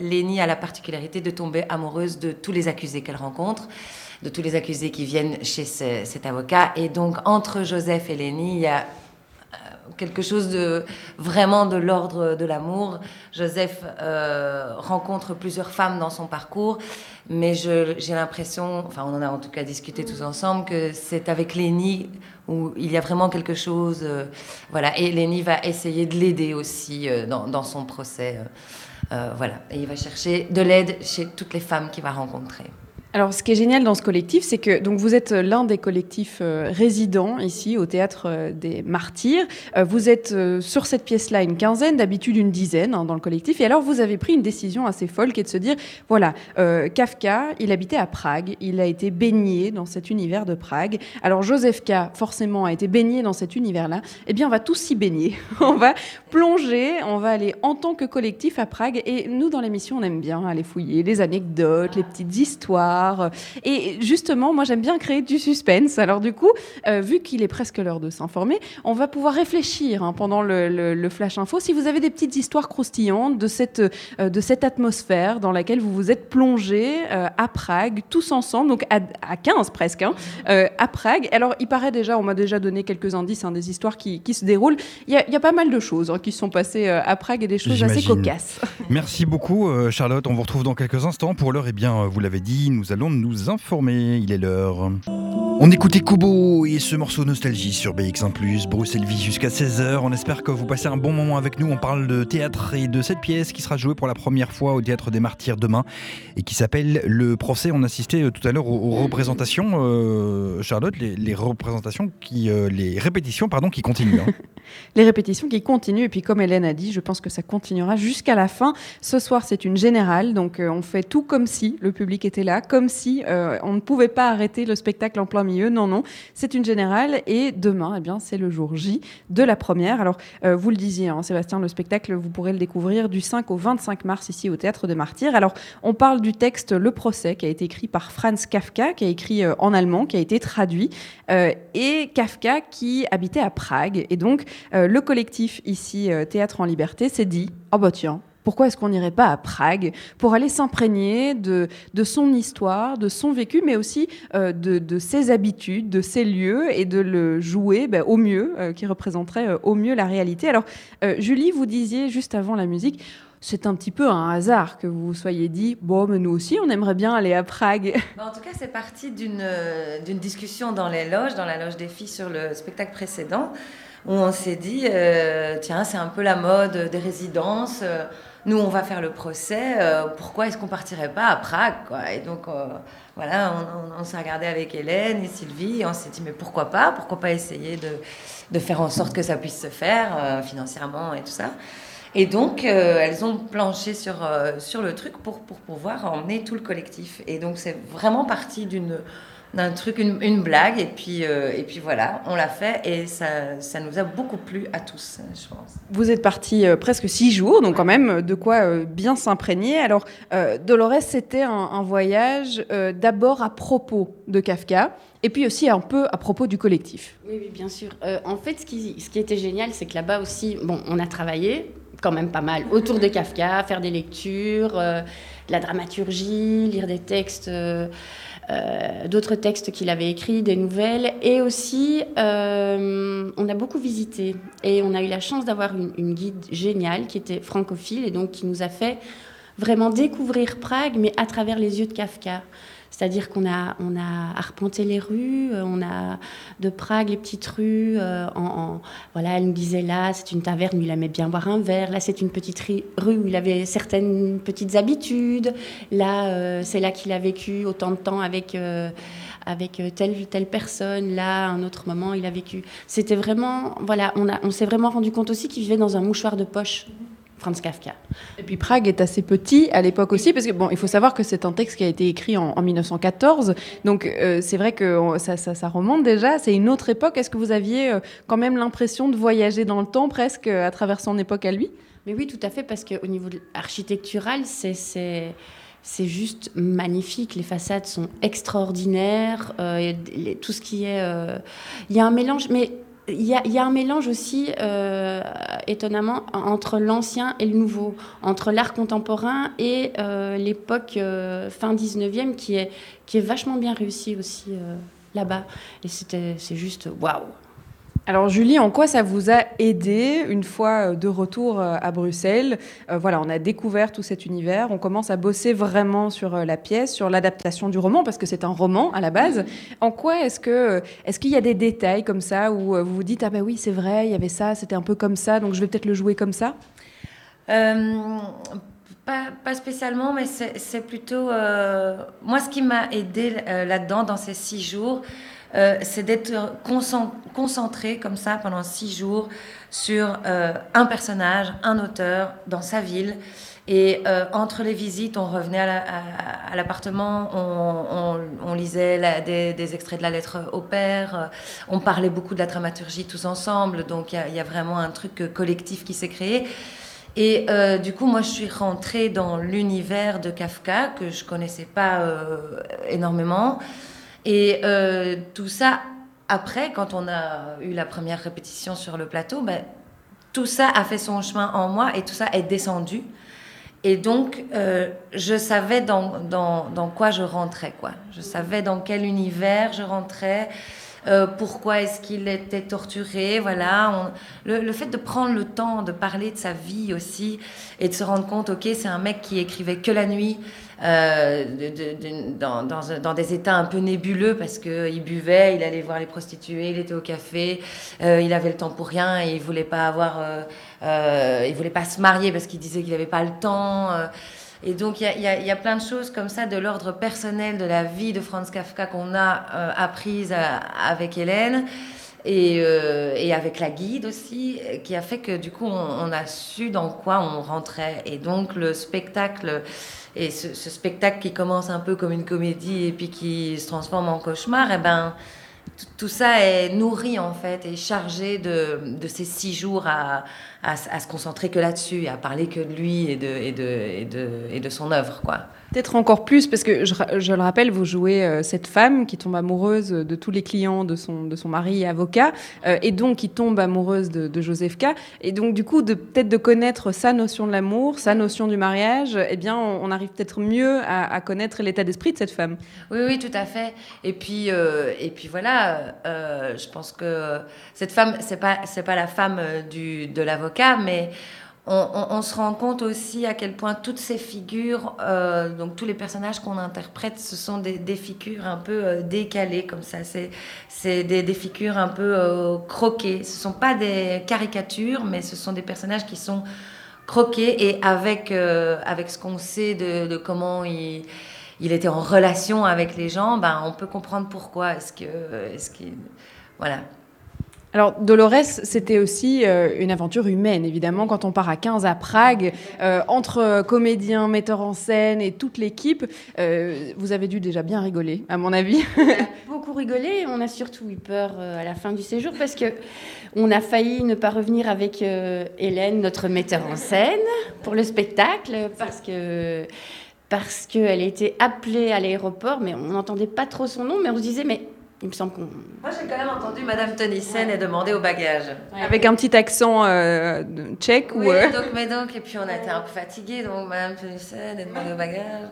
Lénie a la particularité de tomber amoureuse de tous les accusés qu'elle rencontre de tous les accusés qui viennent chez cet avocat. Et donc, entre Joseph et Lénie, il y a quelque chose de vraiment de l'ordre de l'amour. Joseph euh, rencontre plusieurs femmes dans son parcours, mais j'ai l'impression, enfin on en a en tout cas discuté tous ensemble, que c'est avec Lénie où il y a vraiment quelque chose. Euh, voilà, et Lénie va essayer de l'aider aussi euh, dans, dans, son procès. voilà, et il va chercher de l'aide chez toutes les femmes qu'il va rencontrer. Alors, ce qui est génial dans ce collectif, c'est que donc vous êtes l'un des collectifs euh, résidents ici au théâtre euh, des Martyrs. Euh, vous êtes sur cette pièce-là une quinzaine, d'habitude une dizaine hein, dans le collectif. Et alors, vous avez pris une décision assez folle qui est de se dire voilà, Kafka, il habitait à Prague, il a été baigné dans cet univers de Prague. Alors, Joseph K, forcément, a été baigné dans cet univers-là. Eh bien, on va tous s'y baigner. on va plonger, on va aller en tant que collectif à Prague. Et nous, dans l'émission, on aime bien aller fouiller les anecdotes, les petites histoires et justement, moi j'aime bien créer du suspense. Alors du coup, euh, vu qu'il est presque l'heure de s'informer, on va pouvoir réfléchir hein, pendant le, flash info. Si vous avez des petites histoires croustillantes de cette, euh, de cette atmosphère dans laquelle vous vous êtes plongé euh, à Prague, tous ensemble, donc à, 15 presque, hein, à Prague. Alors il paraît déjà, on m'a déjà donné quelques indices, hein, des histoires qui, qui, se déroulent. Il y, a, pas mal de choses qui sont passées à Prague et des choses assez cocasses. Merci beaucoup Charlotte. On vous retrouve dans quelques instants. Pour l'heure, eh bien, vous l'avez dit, nous allons nous informer. Il est l'heure. On écoutait Kubo et ce morceau Nostalgie sur BX1+, Bruxelles Vie jusqu'à 16h. On espère que vous passez un bon moment avec nous. On parle de théâtre et de cette pièce qui sera jouée pour la première fois au Théâtre des Martyrs demain et qui s'appelle Le procès. On assistait euh, tout à l'heure aux, représentations, euh, Charlotte, les, représentations qui, euh, les répétitions pardon, qui continuent. Hein. les répétitions qui continuent et puis comme Hélène a dit, je pense que ça continuera jusqu'à la fin. Ce soir c'est une générale, donc on fait tout comme si le public était là, comme si on ne pouvait pas arrêter le spectacle en plein Non, non, c'est une générale et demain, eh bien, c'est le jour J de la première. Alors, euh, vous le disiez, hein, Sébastien, le spectacle, vous pourrez le découvrir du 5 au 25 mars ici au Théâtre de Martyrs. Alors, on parle du texte Le procès qui a été écrit par Franz Kafka, qui a écrit euh, en allemand, qui a été traduit, euh, et Kafka qui habitait à Prague. Et donc, le collectif ici, Théâtre en Liberté, s'est dit, oh bah tiens, pourquoi est-ce qu'on n'irait pas à Prague pour aller s'imprégner de, de, son histoire, de son vécu, mais aussi euh, de, ses habitudes, de ses lieux et de le jouer ben, au mieux, euh, qui représenterait euh, au mieux la réalité. Alors, Julie, vous disiez juste avant la musique, c'est un petit peu un hasard que vous vous soyez dit, bon, mais nous aussi, on aimerait bien aller à Prague. Bah, en tout cas, c'est parti d'une discussion dans les loges, dans la loge des filles sur le spectacle précédent, où on s'est dit, tiens, c'est un peu la mode des résidences nous, on va faire le procès, euh, pourquoi est-ce qu'on partirait pas à Prague Et donc, euh, voilà, on, s'est regardé avec Hélène et Sylvie, on s'est dit, mais pourquoi pas? Pourquoi pas essayer de, de, faire en sorte que ça puisse se faire euh, financièrement et tout ça? Et donc, elles ont planché sur, sur le truc pour, pour pouvoir emmener tout le collectif. Et donc, c'est vraiment parti d'une d'un truc, une, blague, et puis, euh, et puis voilà, on l'a fait, et ça, ça, nous a beaucoup plu à tous, je pense. Vous êtes parti euh, presque six jours, donc quand même de quoi euh, bien s'imprégner. Alors, Dolores, c'était un, voyage d'abord à propos de Kafka, et puis aussi un peu à propos du collectif. Oui, oui bien sûr. en fait, ce qui, ce qui était génial, c'est que là-bas aussi, bon, on a travaillé quand même pas mal autour de Kafka, faire des lectures, de la dramaturgie, lire des textes. Euh, d'autres textes qu'il avait écrits, des nouvelles. Et aussi, euh, on a beaucoup visité. Et on a eu la chance d'avoir une, guide géniale qui était francophile et donc qui nous a fait vraiment découvrir Prague, mais à travers les yeux de Kafka. C'est-à-dire qu'on a, on a arpenté les rues, euh, on a de Prague les petites rues. Euh, voilà, elle nous disait là, c'est une taverne où il aimait bien boire un verre. Là, c'est une petite rue où il avait certaines petites habitudes. Là, euh, c'est là qu'il a vécu autant de temps avec avec telle telle personne. Là, à un autre moment, il a vécu. C'était vraiment, voilà, on, on s'est vraiment rendu compte aussi qu'il vivait dans un mouchoir de poche. Franz Kafka. Et puis Prague est assez petit à l'époque aussi, parce que bon, il faut savoir que c'est un texte qui a été écrit en, 1914, donc euh, c'est vrai que ça, ça, remonte déjà, c'est une autre époque. Est-ce que vous aviez euh, quand même l'impression de voyager dans le temps presque à travers son époque à lui? Mais oui, tout à fait, parce qu'au niveau architectural, c'est c'est juste magnifique. Les façades sont extraordinaires. Euh, tout ce qui est, il y a un mélange, mais il y, a, un mélange aussi, euh, étonnamment, entre l'ancien et le nouveau, entre l'art contemporain et euh, l'époque euh, fin 19e qui est, qui est vachement bien réussi aussi là-bas. Et c'est juste waouh! Alors Julie, en quoi ça vous a aidé une fois euh, de retour euh, à Bruxelles? Euh, Voilà, on a découvert tout cet univers, on commence à bosser vraiment sur la pièce, sur l'adaptation du roman, parce que c'est un roman à la base. En quoi est-ce que est-ce qu'il y a des détails comme ça où vous vous dites ah ben oui c'est vrai, il y avait ça, c'était un peu comme ça, donc je vais peut-être le jouer comme ça? Pas, pas, spécialement, mais c'est plutôt moi ce qui m'a aidé là-dedans dans ces six jours. Euh, c'est d'être concentré comme ça pendant six jours sur euh, un personnage, un auteur dans sa ville. Et euh, entre les visites, on revenait à l'appartement, on, lisait des, extraits de la lettre au père, on parlait beaucoup de la dramaturgie tous ensemble, donc il y, a vraiment un truc collectif qui s'est créé. Et du coup, moi, je suis rentrée dans l'univers de Kafka que je connaissais pas énormément. Et euh, tout ça, après, quand on a eu la première répétition sur le plateau, ben, tout ça a fait son chemin en moi et tout ça est descendu. Et donc, euh, je savais dans, dans, dans, quoi je rentrais, quoi. Je savais dans quel univers je rentrais. Euh, pourquoi est-ce qu'il était torturé, voilà. le, fait de prendre le temps de parler de sa vie aussi et de se rendre compte, ok, c'est un mec qui écrivait que la nuit, euh, dans, dans, des états un peu nébuleux parce qu'il buvait, il allait voir les prostituées, il était au café, euh, il avait le temps pour rien et il voulait pas avoir, il voulait pas se marier parce qu'il disait qu'il n'avait pas le temps. Et donc, il y, y, a plein de choses comme ça de l'ordre personnel de la vie de Franz Kafka qu'on a euh, apprise euh, avec Hélène. Et, euh, et, avec la guide aussi, qui a fait que du coup on, a su dans quoi on rentrait. Et donc le spectacle, et ce, spectacle qui commence un peu comme une comédie et puis qui se transforme en cauchemar, et eh ben tout ça est nourri en fait et chargé de, ces six jours à, se concentrer que là-dessus, à parler que de lui et de, et de son œuvre. quoi. Peut-être encore plus, parce que je, le rappelle, vous jouez euh, cette femme qui tombe amoureuse de tous les clients de son, de son mari avocat, euh, et donc qui tombe amoureuse de, de Joseph K. Et donc, du coup, peut-être de connaître sa notion de l'amour, sa notion du mariage, eh bien, on, arrive peut-être mieux à, à connaître l'état d'esprit de cette femme. Oui, oui, tout à fait. Et puis, euh, et puis voilà, je pense que cette femme, c'est pas, c'est pas la femme du, de l'avocat, mais on, se rend compte aussi à quel point toutes ces figures, euh, donc tous les personnages qu'on interprète, ce sont des, figures un peu euh, décalées comme ça. C'est des, figures un peu euh, croquées. Ce ne sont pas des caricatures, mais ce sont des personnages qui sont croqués et avec, avec ce qu'on sait de, comment il, était en relation avec les gens, ben, on peut comprendre pourquoi. Est-ce que, voilà. Alors, Dolores, c'était aussi euh, une aventure humaine, évidemment, quand on part à 15 à Prague, euh, entre comédiens, metteurs en scène et toute l'équipe. Euh, vous avez dû déjà bien rigoler, à mon avis. On a beaucoup rigolé, on a surtout eu peur à la fin du séjour parce que on a failli ne pas revenir avec Hélène, notre metteur en scène, pour le spectacle, parce que parce qu'elle était appelée à l'aéroport, mais on n'entendait pas trop son nom, mais on se disait, mais il me semble qu'on. Moi, j'ai quand même entendu Madame Tonissen et demander au bagage. Avec un petit accent euh, tchèque oui, ou. Euh... donc, mais donc, et puis on a été un peu fatigués, donc Madame Tonissen a demandé au bagage.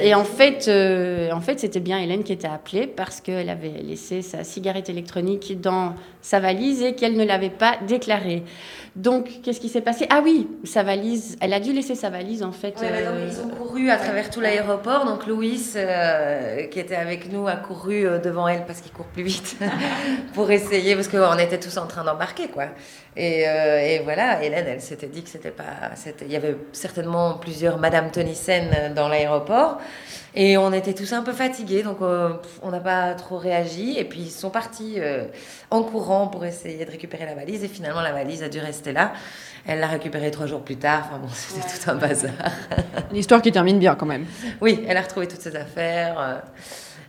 Et, en fait, euh, en fait, c'était bien Hélène qui était appelée parce qu'elle avait laissé sa cigarette électronique dans sa valise et qu'elle ne l'avait pas déclarée. Donc, qu'est-ce qui s'est passé? Ah oui, sa valise, elle a dû laisser sa valise en fait. Euh, ils ont couru à travers tout l'aéroport. Donc, Louis, euh, qui était avec nous, a couru devant elle parce qu'il court plus vite pour essayer, parce qu'on était tous en train d'embarquer, quoi. Et, et, voilà, Hélène, elle s'était dit que c'était pas. Il y avait certainement plusieurs Madame Tonissen dans l'aéroport. Et on était tous un peu fatigués, donc euh, on n'a pas trop réagi. Et puis ils sont partis euh, en courant pour essayer de récupérer la valise. Et finalement, la valise a dû rester là. Elle l'a récupérée trois jours plus tard. Enfin bon, c'était tout un bazar. Une histoire qui termine bien quand même. oui, elle a retrouvé toutes ses affaires. euh,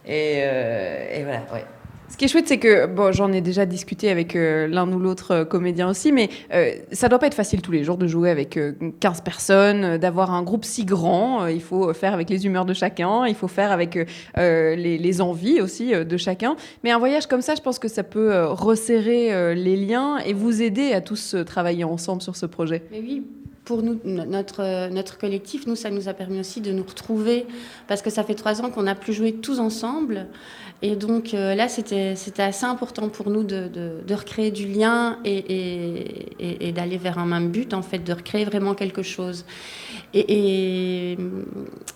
et, euh, et voilà, ouais. Ce qui est chouette, c'est que, bon, j'en ai déjà discuté avec euh, l'un ou l'autre euh, comédien aussi, mais euh, ça doit pas être facile tous les jours de jouer avec euh, 15 personnes, euh, d'avoir un groupe si grand. Il faut faire avec les humeurs de chacun, il faut faire avec les, les envies aussi de chacun. Mais un voyage comme ça, je pense que ça peut resserrer les liens et vous aider à tous travailler ensemble sur ce projet. Mais oui, pour notre, euh, notre collectif, nous, ça nous a permis aussi de nous retrouver, parce que ça fait trois ans qu'on n'a plus joué tous ensemble. Et donc euh, là, c'était assez important pour nous de, de, recréer du lien et, et, d'aller vers un même but, en fait, de recréer vraiment quelque chose. Et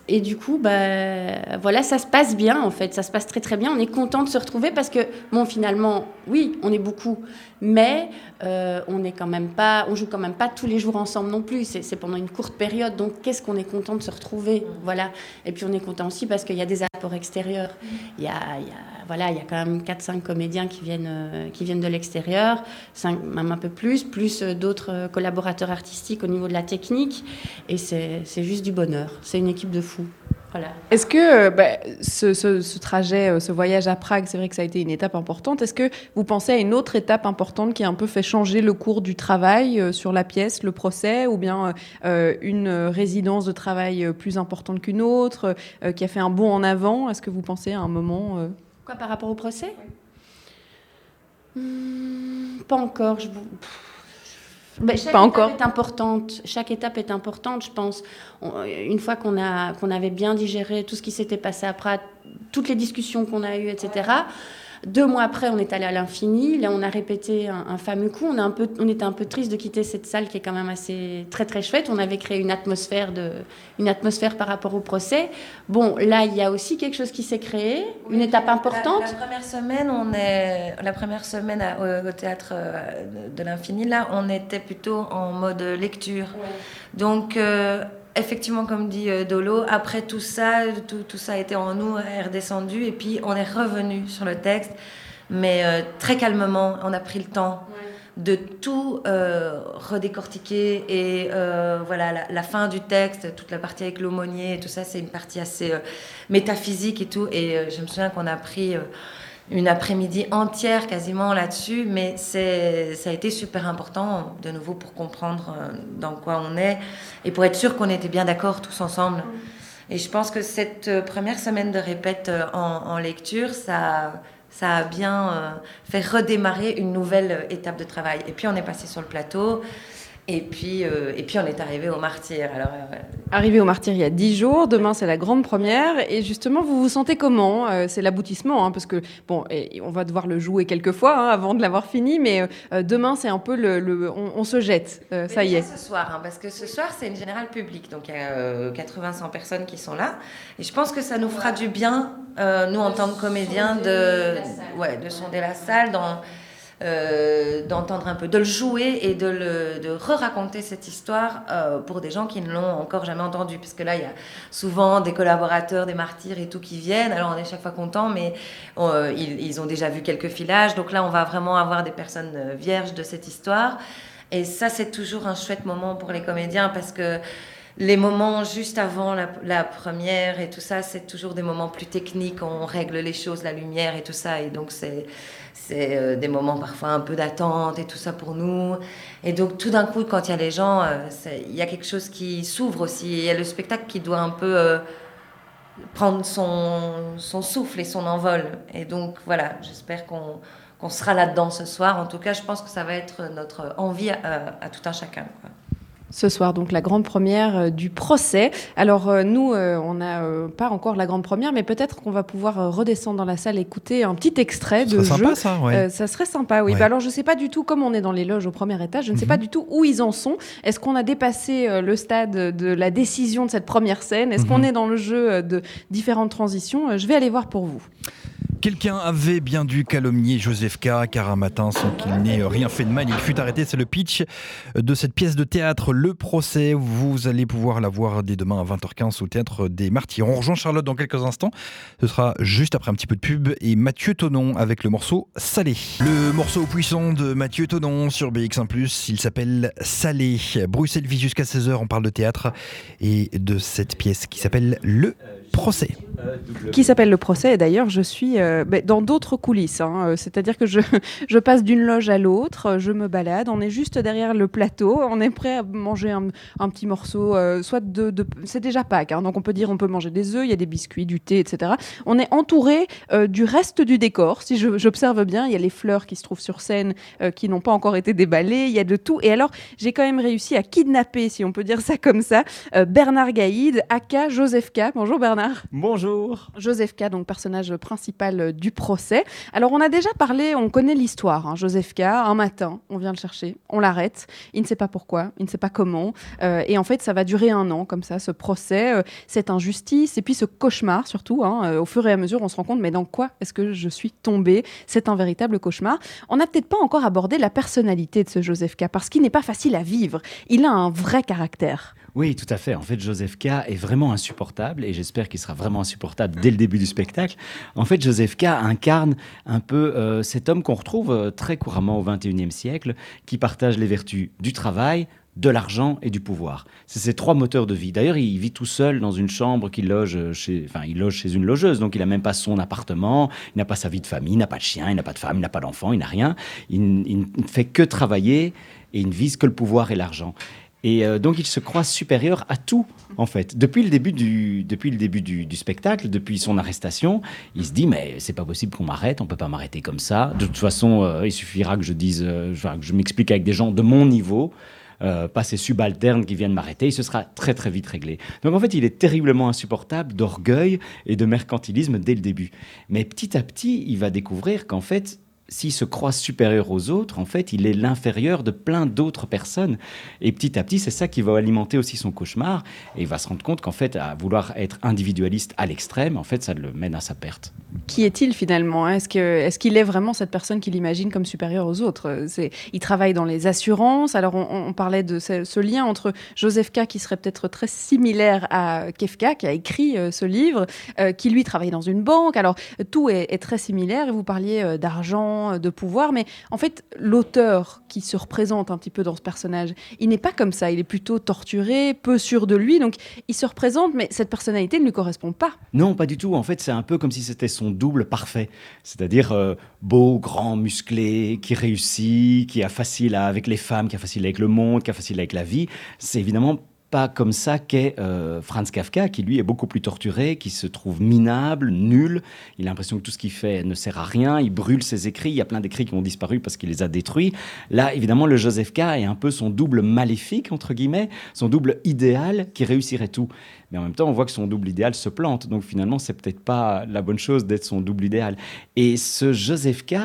du coup, bah, voilà, ça se passe bien, en fait. Ça se passe très, très bien. On est content de se retrouver parce que, bon, finalement, oui, on est beaucoup, mais euh, on est quand même pas, on joue quand même pas tous les jours ensemble non plus. C'est pendant une courte période. Donc, qu'est-ce qu'on est content de se retrouver, voilà. Et puis, on est content aussi parce qu'il y a des apports extérieurs. Il y a, il y a- voilà, il y a quand même 4-5 comédiens qui viennent, euh, qui viennent de l'extérieur, même un peu plus, plus euh, d'autres collaborateurs artistiques au niveau de la technique. Et c'est c'est juste du bonheur. C'est une équipe de fous. Voilà. Est-ce que euh, bah, ce, ce- ce trajet, euh, ce voyage à Prague, c'est vrai que ça a été une étape importante. Est-ce que vous pensez à une autre étape importante qui a un peu fait changer le cours du travail euh, sur la pièce, le procès, ou bien euh, une résidence de travail plus importante qu'une autre, euh, qui a fait un bond en avant? Est-ce que vous pensez à un moment euh, Quoi par rapport au procès? Hmm, Pas encore. Je... vous- Pff. Ben, chaque Pas étape encore. est importante. Chaque étape est importante, je pense. On- une fois qu'on a qu'on avait bien digéré tout ce qui s'était passé après, toutes les discussions qu'on a eues, etc. Deux mois après, on est allé à l'infini. Là, on a répété un, un fameux coup. On, a un peu, on était un peu triste de quitter cette salle qui est quand même assez très très chouette. On avait créé une atmosphère de, une atmosphère par rapport au procès. Bon, là, il y a aussi quelque chose qui s'est créé, une étape importante. La, la première semaine, on est la première semaine à- au, au théâtre euh, de, de l'infini. Là, on était plutôt en mode lecture. Donc, euh, effectivement, comme dit euh, Dolo, après tout ça, tout, tout ça a été en nous, est redescendu, et puis on est revenu sur le texte, mais euh, très calmement. On a pris le temps de tout euh, redécortiquer et euh, voilà la, la fin du texte, toute la partie avec l'aumônier et tout ça, c'est une partie assez métaphysique et tout. Et je me souviens qu'on a pris une après-midi entière quasiment là-dessus, mais c'est ça a été super important de nouveau pour comprendre euh, dans quoi on est et pour être sûr qu'on était bien d'accord tous ensemble. Et je pense que cette euh, première semaine de répète euh, en, lecture, ça, ça a bien fait redémarrer une nouvelle étape de travail. Et puis on est passé sur le plateau, et puis, euh, et puis on est arrivé au martyr. Alors, euh, Arrivé au Martyr il y a dix jours, demain c'est la grande première, et justement vous vous sentez comment? Euh, C'est l'aboutissement, hein, parce que bon, et on va devoir le jouer quelques fois hein, avant de l'avoir fini, mais euh, demain c'est un peu le, le- on, on se jette, Euh, ça y est. ce soir, hein, parce que ce soir, c'est une générale publique. Donc, il y a euh, 80-100 personnes qui sont là. Et je pense que ça nous fera du bien, euh, nous, en tant que comédiens, de, ouais, de sonder la salle, dans, euh, d'entendre un peu, de le jouer et de, le, de re-raconter cette histoire euh, pour des gens qui ne l'ont encore jamais entendu. Parce que là, il y a souvent des collaborateurs, des martyrs et tout qui viennent. Alors, on est chaque fois content, mais euh, ils, ils ont déjà vu quelques filages. Donc là, on va vraiment avoir des personnes vierges de cette histoire. Et ça, c'est toujours un chouette moment pour les comédiens parce que les moments juste avant la, la première et tout ça, c'est toujours des moments plus techniques. On règle les choses, la lumière et tout ça. Et donc, c'est c'est euh, des moments parfois un peu d'attente et tout ça pour nous. Et donc, tout d'un coup, quand il y a les gens, euh, il y a quelque chose qui s'ouvre aussi. Il y a le spectacle qui doit un peu euh, prendre son, son souffle et son envol. Et donc, voilà, j'espère qu'on sera là-dedans ce soir. En tout cas, je pense que ça va être notre envie à, tout un chacun. Ce soir, donc la grande première euh, du procès. Alors euh, nous, euh, on n'a pas encore la grande première, mais peut-être qu'on va pouvoir redescendre dans la salle et écouter un petit extrait Ce de serait jeu. sympa, ça, ouais. Ça serait sympa, oui. Ouais. Bah alors je sais pas du tout, comme on est dans les loges au premier étage, je ne sais Mhm. pas du tout où ils en sont. Est-ce qu'on a dépassé le stade de la décision de cette première scène? Est-ce qu'on Mhm. est dans le jeu de différentes transitions? Je vais aller voir pour vous. Quelqu'un avait bien dû calomnier Joseph K, car un matin, sans qu'il n'ait rien fait de mal, il fut arrêté. C'est le pitch de cette pièce de théâtre, Le Procès. Vous allez pouvoir la voir dès demain à 20h15 au théâtre des Martyrs. On rejoint Charlotte dans quelques instants. Ce sera juste après un petit peu de pub et Mathieu Tonon avec le morceau Salé. Le morceau puissant de Mathieu Tonon sur BX1+, il s'appelle Salé. Bruxelles vit jusqu'à 16h, on parle de théâtre et de cette pièce qui s'appelle Le Procès. Qui s'appelle Le Procès. Et d'ailleurs, je suis euh, ben, dans d'autres coulisses. hein. Euh, C'est-à-dire que je, passe d'une loge à l'autre, je me balade, on est juste derrière le plateau, on est prêt à manger un, petit morceau, euh, soit de... c'est déjà Pâques, hein, donc on peut dire on peut manger des œufs, il y a des biscuits, du thé, etc. On est entouré euh, du reste du décor. Si j'observe bien, il y a les fleurs qui se trouvent sur scène, euh, qui n'ont pas encore été déballées, il y a de tout. Et alors, j'ai quand même réussi à kidnapper, si on peut dire ça comme ça, euh, Bernard Gaïd, aka Joseph K. Bonjour Bernard. Bonjour. Joseph K, donc personnage principal du procès. Alors, on a déjà parlé, on connaît l'histoire. hein. Joseph K, un matin, on vient le chercher, on l'arrête. Il ne sait pas pourquoi, il ne sait pas comment. Euh, et en fait, ça va durer un an, comme ça, ce procès, euh, cette injustice, et puis ce cauchemar surtout. hein. Euh, au fur et à mesure, on se rend compte, mais dans quoi est-ce que je suis tombée? C'est un véritable cauchemar. On n'a peut-être pas encore abordé la personnalité de ce Joseph K, parce qu'il n'est pas facile à vivre. Il a un vrai caractère. Oui, tout à fait. En fait, Joseph K est vraiment insupportable et j'espère qu'il sera vraiment insupportable dès le début du spectacle. En fait, Joseph K incarne un peu euh, cet homme qu'on retrouve euh, très couramment au XXIe siècle, qui partage les vertus du travail, de l'argent et du pouvoir. C'est ces trois moteurs de vie. D'ailleurs, il vit tout seul dans une chambre qu'il loge loge chez une logeuse, donc il n'a même pas son appartement, il n'a pas sa vie de famille, il n'a pas de chien, il n'a pas de femme, il n'a pas d'enfant, il n'a rien. Il, il ne fait que travailler et il ne vise que le pouvoir et l'argent. Et euh, donc il se croit supérieur à tout, en fait. Depuis le début du, depuis le début du, spectacle, depuis son arrestation, il se dit mais c'est pas possible qu'on m'arrête, on peut pas m'arrêter comme ça. De toute façon, euh, il suffira que je dise, euh, que je m'explique avec des gens de mon niveau. pas ces subalternes qui viennent m'arrêter, et ce sera très très vite réglé. Donc en fait, il est terriblement insupportable d'orgueil et de mercantilisme dès le début. Mais petit à petit, il va découvrir qu'en fait, s'il se croit supérieur aux autres, en fait, il est l'inférieur de plein d'autres personnes. Et petit à petit, c'est ça qui va alimenter aussi son cauchemar. Et il va se rendre compte qu'en fait, à vouloir être individualiste à l'extrême, en fait, ça le mène à sa perte. Qui est-il finalement Est-ce que est-ce qu'il est vraiment cette personne qu'il imagine comme supérieure aux autres? Il travaille dans les assurances. Alors on, parlait de ce, lien entre Joseph K qui serait peut-être très similaire à Kefka qui a écrit euh, ce livre, euh, qui lui travaille dans une banque. Alors tout est, est très similaire. Vous parliez euh, d'argent, euh, de pouvoir, mais en fait l'auteur qui se représente un petit peu dans ce personnage, il n'est pas comme ça. Il est plutôt torturé, peu sûr de lui. Donc il se représente, mais cette personnalité ne lui correspond pas. Non, pas du tout. En fait, c'est un peu comme si c'était son double parfait. C'est-à-dire euh, beau, grand, musclé, qui réussit, qui a facile avec les femmes, qui a facile avec le monde, qui a facile avec la vie. C'est évidemment pas comme ça qu'est euh, Franz Kafka, qui lui est beaucoup plus torturé, qui se trouve minable, nul. Il a l'impression que tout ce qu'il fait ne sert à rien. Il brûle ses écrits. Il y a plein d'écrits qui ont disparu parce qu'il les a détruits. Là, évidemment, le Joseph K est un peu son double maléfique, entre guillemets, son double idéal qui réussirait tout. Mais en même temps, on voit que son double idéal se plante. Donc finalement, c'est peut-être pas la bonne chose d'être son double idéal. Et ce Joseph K,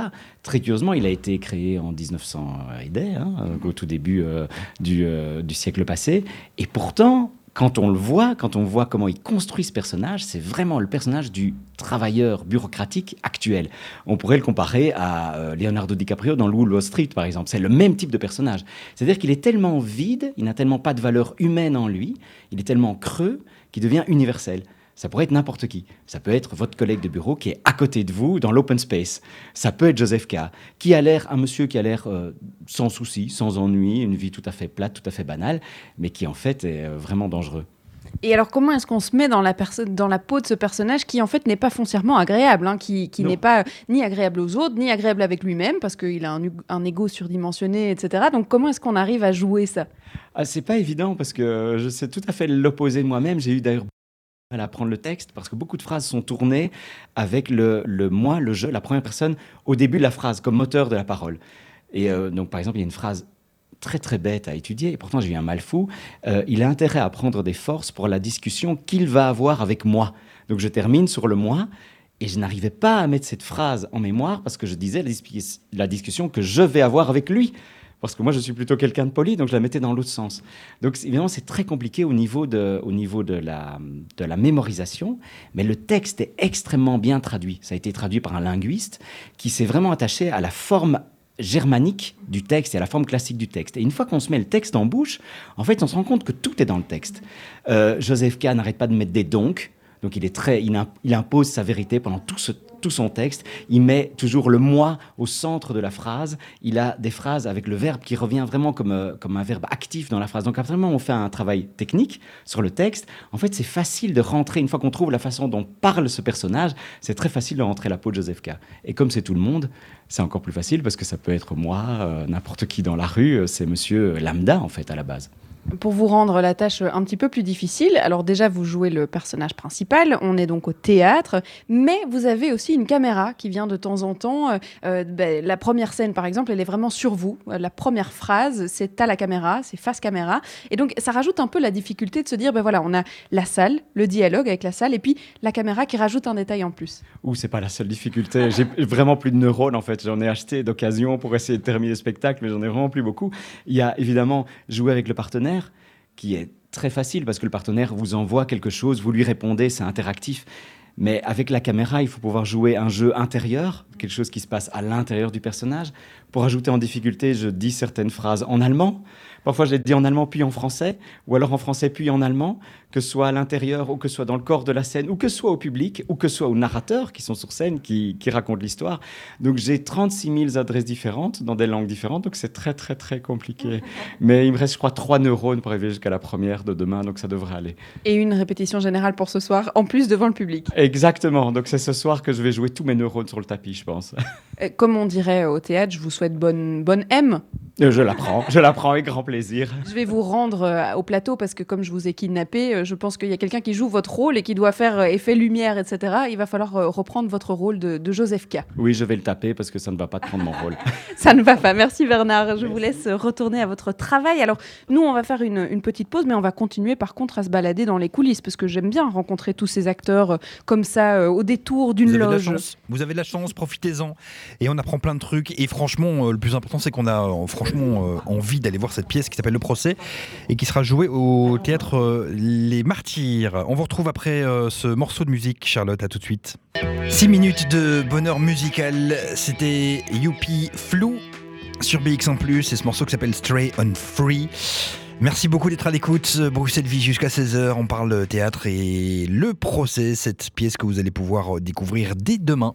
très curieusement, il a été créé en 1900 et des, hein, au tout début euh, du, euh, siècle passé. Et pourtant, quand on le voit, quand on voit comment il construit ce personnage, c'est vraiment le personnage du travailleur bureaucratique actuel. On pourrait le comparer à euh, Leonardo DiCaprio dans Wall Street, par exemple. C'est le même type de personnage. C'est-à-dire qu'il est tellement vide, il n'a tellement pas de valeur humaine en lui, il est tellement creux qu'il devient universel. Ça pourrait être n'importe qui. Ça peut être votre collègue de bureau qui est à côté de vous dans l'open space. Ça peut être Joseph K, qui a l'air, un monsieur qui a l'air euh, sans souci, sans ennui, une vie tout à fait plate, tout à fait banale, mais qui en fait est euh, vraiment dangereux. Et alors, comment est-ce qu'on se met dans la, perso- dans la peau de ce personnage qui, en fait, n'est pas foncièrement agréable, hein, qui, n'est pas ni agréable aux autres, ni agréable avec lui-même, parce qu'il a un, un ego surdimensionné, etc. Donc, comment est-ce qu'on arrive à jouer ça? Ah, c'est pas évident parce que je sais tout à fait l'opposé de moi-même. J'ai eu d'ailleurs à apprendre le texte parce que beaucoup de phrases sont tournées avec le, moi, le je, la première personne au début de la phrase comme moteur de la parole. Et euh, donc par exemple, il y a une phrase très très bête à étudier et pourtant j'ai eu un mal fou. Euh, il a intérêt à prendre des forces pour la discussion qu'il va avoir avec moi. Donc je termine sur le moi. Et je n'arrivais pas à mettre cette phrase en mémoire parce que je disais la, dis- la discussion que je vais avoir avec lui. Parce que moi je suis plutôt quelqu'un de poli, donc je la mettais dans l'autre sens. Donc évidemment c'est très compliqué au niveau, de, au niveau de, la, de la mémorisation, mais le texte est extrêmement bien traduit. Ça a été traduit par un linguiste qui s'est vraiment attaché à la forme germanique du texte et à la forme classique du texte. Et une fois qu'on se met le texte en bouche, en fait, on se rend compte que tout est dans le texte. Euh, Joseph K. n'arrête pas de mettre des donc, donc il, est très, il, impose sa vérité pendant tout, ce, son texte. Il met toujours le moi au centre de la phrase. Il a des phrases avec le verbe qui revient vraiment comme, euh, comme un verbe actif dans la phrase. Donc absolument, on fait un travail technique sur le texte. En fait, c'est facile de rentrer, une fois qu'on trouve la façon dont parle ce personnage, c'est très facile de rentrer la peau de Joseph K. Et comme c'est tout le monde, c'est encore plus facile parce que ça peut être moi, euh, n'importe qui dans la rue, euh, c'est monsieur Lambda en fait à la base pour vous rendre la tâche un petit peu plus difficile, alors déjà vous jouez le personnage principal, on est donc au théâtre, mais vous avez aussi une caméra qui vient de temps en temps. Euh, euh, ben, la première scène par exemple, elle est vraiment sur vous. La première phrase, c'est à la caméra, c'est face caméra. Et donc ça rajoute un peu la difficulté de se dire, ben voilà, on a la salle, le dialogue avec la salle, et puis la caméra qui rajoute un détail en plus. Ou c'est pas la seule difficulté. J'ai vraiment plus de neurones en fait. J'en ai acheté d'occasion pour essayer de terminer le spectacle, mais j'en ai vraiment plus beaucoup. Il y a évidemment jouer avec le partenaire qui est très facile parce que le partenaire vous envoie quelque chose, vous lui répondez, c'est interactif. Mais avec la caméra, il faut pouvoir jouer un jeu intérieur, quelque chose qui se passe à l'intérieur du personnage. Pour ajouter en difficulté, je dis certaines phrases en allemand. Parfois, je les dis en allemand puis en français, ou alors en français puis en allemand que ce soit à l'intérieur ou que ce soit dans le corps de la scène, ou que ce soit au public, ou que ce soit aux narrateurs qui sont sur scène, qui, racontent l'histoire. Donc j'ai 36 000 adresses différentes dans des langues différentes, donc c'est très très très compliqué. Mais il me reste, je crois, trois neurones pour arriver jusqu'à la première de demain, donc ça devrait aller. Et une répétition générale pour ce soir, en plus devant le public. Exactement, donc c'est ce soir que je vais jouer tous mes neurones sur le tapis, je pense. Comme on dirait au théâtre, je vous souhaite bonne, bonne M. Euh, je l'apprends, je l'apprends avec grand plaisir. Je vais vous rendre euh, au plateau parce que comme je vous ai kidnappé, euh, je pense qu'il y a quelqu'un qui joue votre rôle et qui doit faire effet lumière, etc. Il va falloir reprendre votre rôle de, Joseph K. Oui, je vais le taper parce que ça ne va pas prendre mon rôle. ça ne va pas. Merci Bernard. Je vous laisse retourner à votre travail. Alors, nous, on va faire une, petite pause, mais on va continuer par contre à se balader dans les coulisses parce que j'aime bien rencontrer tous ces acteurs comme ça au détour d'une loge. Vous avez de la chance, profitez-en. Et on apprend plein de trucs. Et franchement, le plus important, c'est qu'on a franchement euh, envie d'aller voir cette pièce qui s'appelle Le Procès et qui sera jouée au théâtre euh, Les Martyrs. On vous retrouve après euh, ce morceau de musique, Charlotte. À tout de suite. 6 minutes de bonheur musical. C'était Youpi Flou sur BX1 Plus et ce morceau qui s'appelle Stray on Free. Merci beaucoup d'être à l'écoute. Bruxelles Vie jusqu'à 16h. On parle théâtre et le procès, cette pièce que vous allez pouvoir découvrir dès demain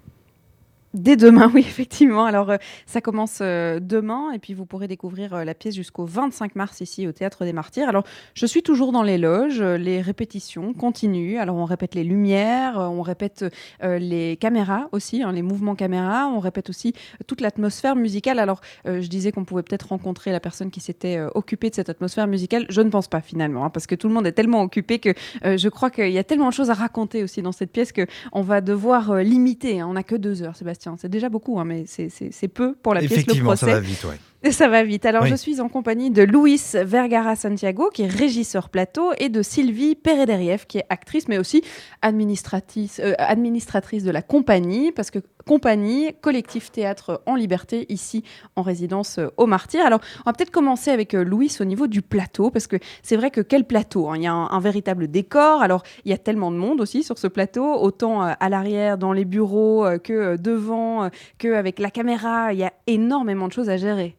Dès demain, oui, effectivement. Alors, euh, ça commence euh, demain et puis vous pourrez découvrir euh, la pièce jusqu'au 25 mars ici au Théâtre des Martyrs. Alors, je suis toujours dans les loges, les répétitions continuent. Alors, on répète les lumières, on répète les caméras aussi, hein, les mouvements caméra, on répète aussi toute l'atmosphère musicale. Alors, je disais qu'on pouvait peut-être rencontrer la personne qui s'était occupée de cette atmosphère musicale. Je ne pense pas finalement, hein, parce que tout le monde est tellement occupé que je crois qu'il y a tellement de choses à raconter aussi dans cette pièce qu'on va devoir limiter. Hein. On n'a que deux heures, Sébastien. C'est déjà beaucoup, hein, mais c'est peu pour la pièce Effectivement, ça va vite, ouais. Ça va vite. Alors, je suis en compagnie de Luis Vergara Santiago, qui est régisseur plateau, et de Sylvie Perederiev, qui est actrice, mais aussi administratrice, euh, administratrice de la compagnie, parce que compagnie, collectif théâtre en liberté, ici en résidence euh, au Martyr. Alors, on va peut-être commencer avec euh, Louis au niveau du plateau, parce que c'est vrai que quel plateau hein? Il y a un, véritable décor. Alors, il y a tellement de monde aussi sur ce plateau, autant à l'arrière, dans les bureaux, que devant, qu'avec la caméra. Il y a énormément de choses à gérer.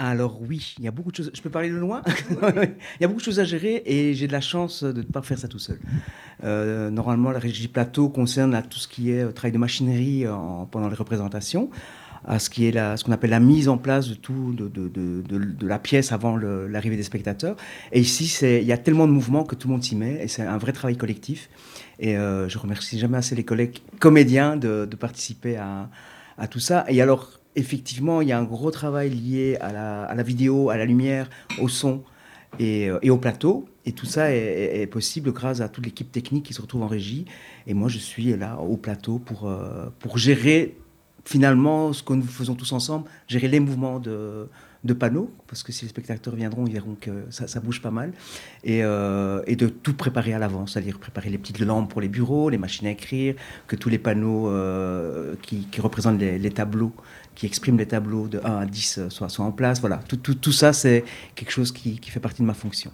Alors oui, il y a beaucoup de choses. Je peux parler de loin Il y a beaucoup de choses à gérer et j'ai de la chance de ne pas faire ça tout seul. Euh, normalement, la régie plateau concerne à tout ce qui est euh, travail de machinerie pendant les représentations, à ce qui est la, ce qu'on appelle la mise en place de tout, de, de, de, la pièce avant l'arrivée des spectateurs. Et ici, il y a tellement de mouvements que tout le monde s'y met et c'est un vrai travail collectif. Et euh, je remercie jamais assez les collègues comédiens de, participer à, à tout ça. Et alors, effectivement, il y a un gros travail lié à la, vidéo, à la lumière, au son et, euh, au plateau. Et tout ça est, possible grâce à toute l'équipe technique qui se retrouve en régie. Et moi, je suis là au plateau pour, euh, pour gérer finalement, ce que nous faisons tous ensemble, gérer les mouvements de, panneaux, parce que si les spectateurs viendront, ils verront que ça, bouge pas mal, et, euh, et de tout préparer à l'avance, c'est-à-dire préparer les petites lampes pour les bureaux, les machines à écrire, que tous les panneaux qui, représentent les, tableaux, qui expriment les tableaux de 1 à 10 euh, soient, soient en place. Voilà, tout, tout, tout ça, c'est quelque chose qui, qui fait partie de ma fonction.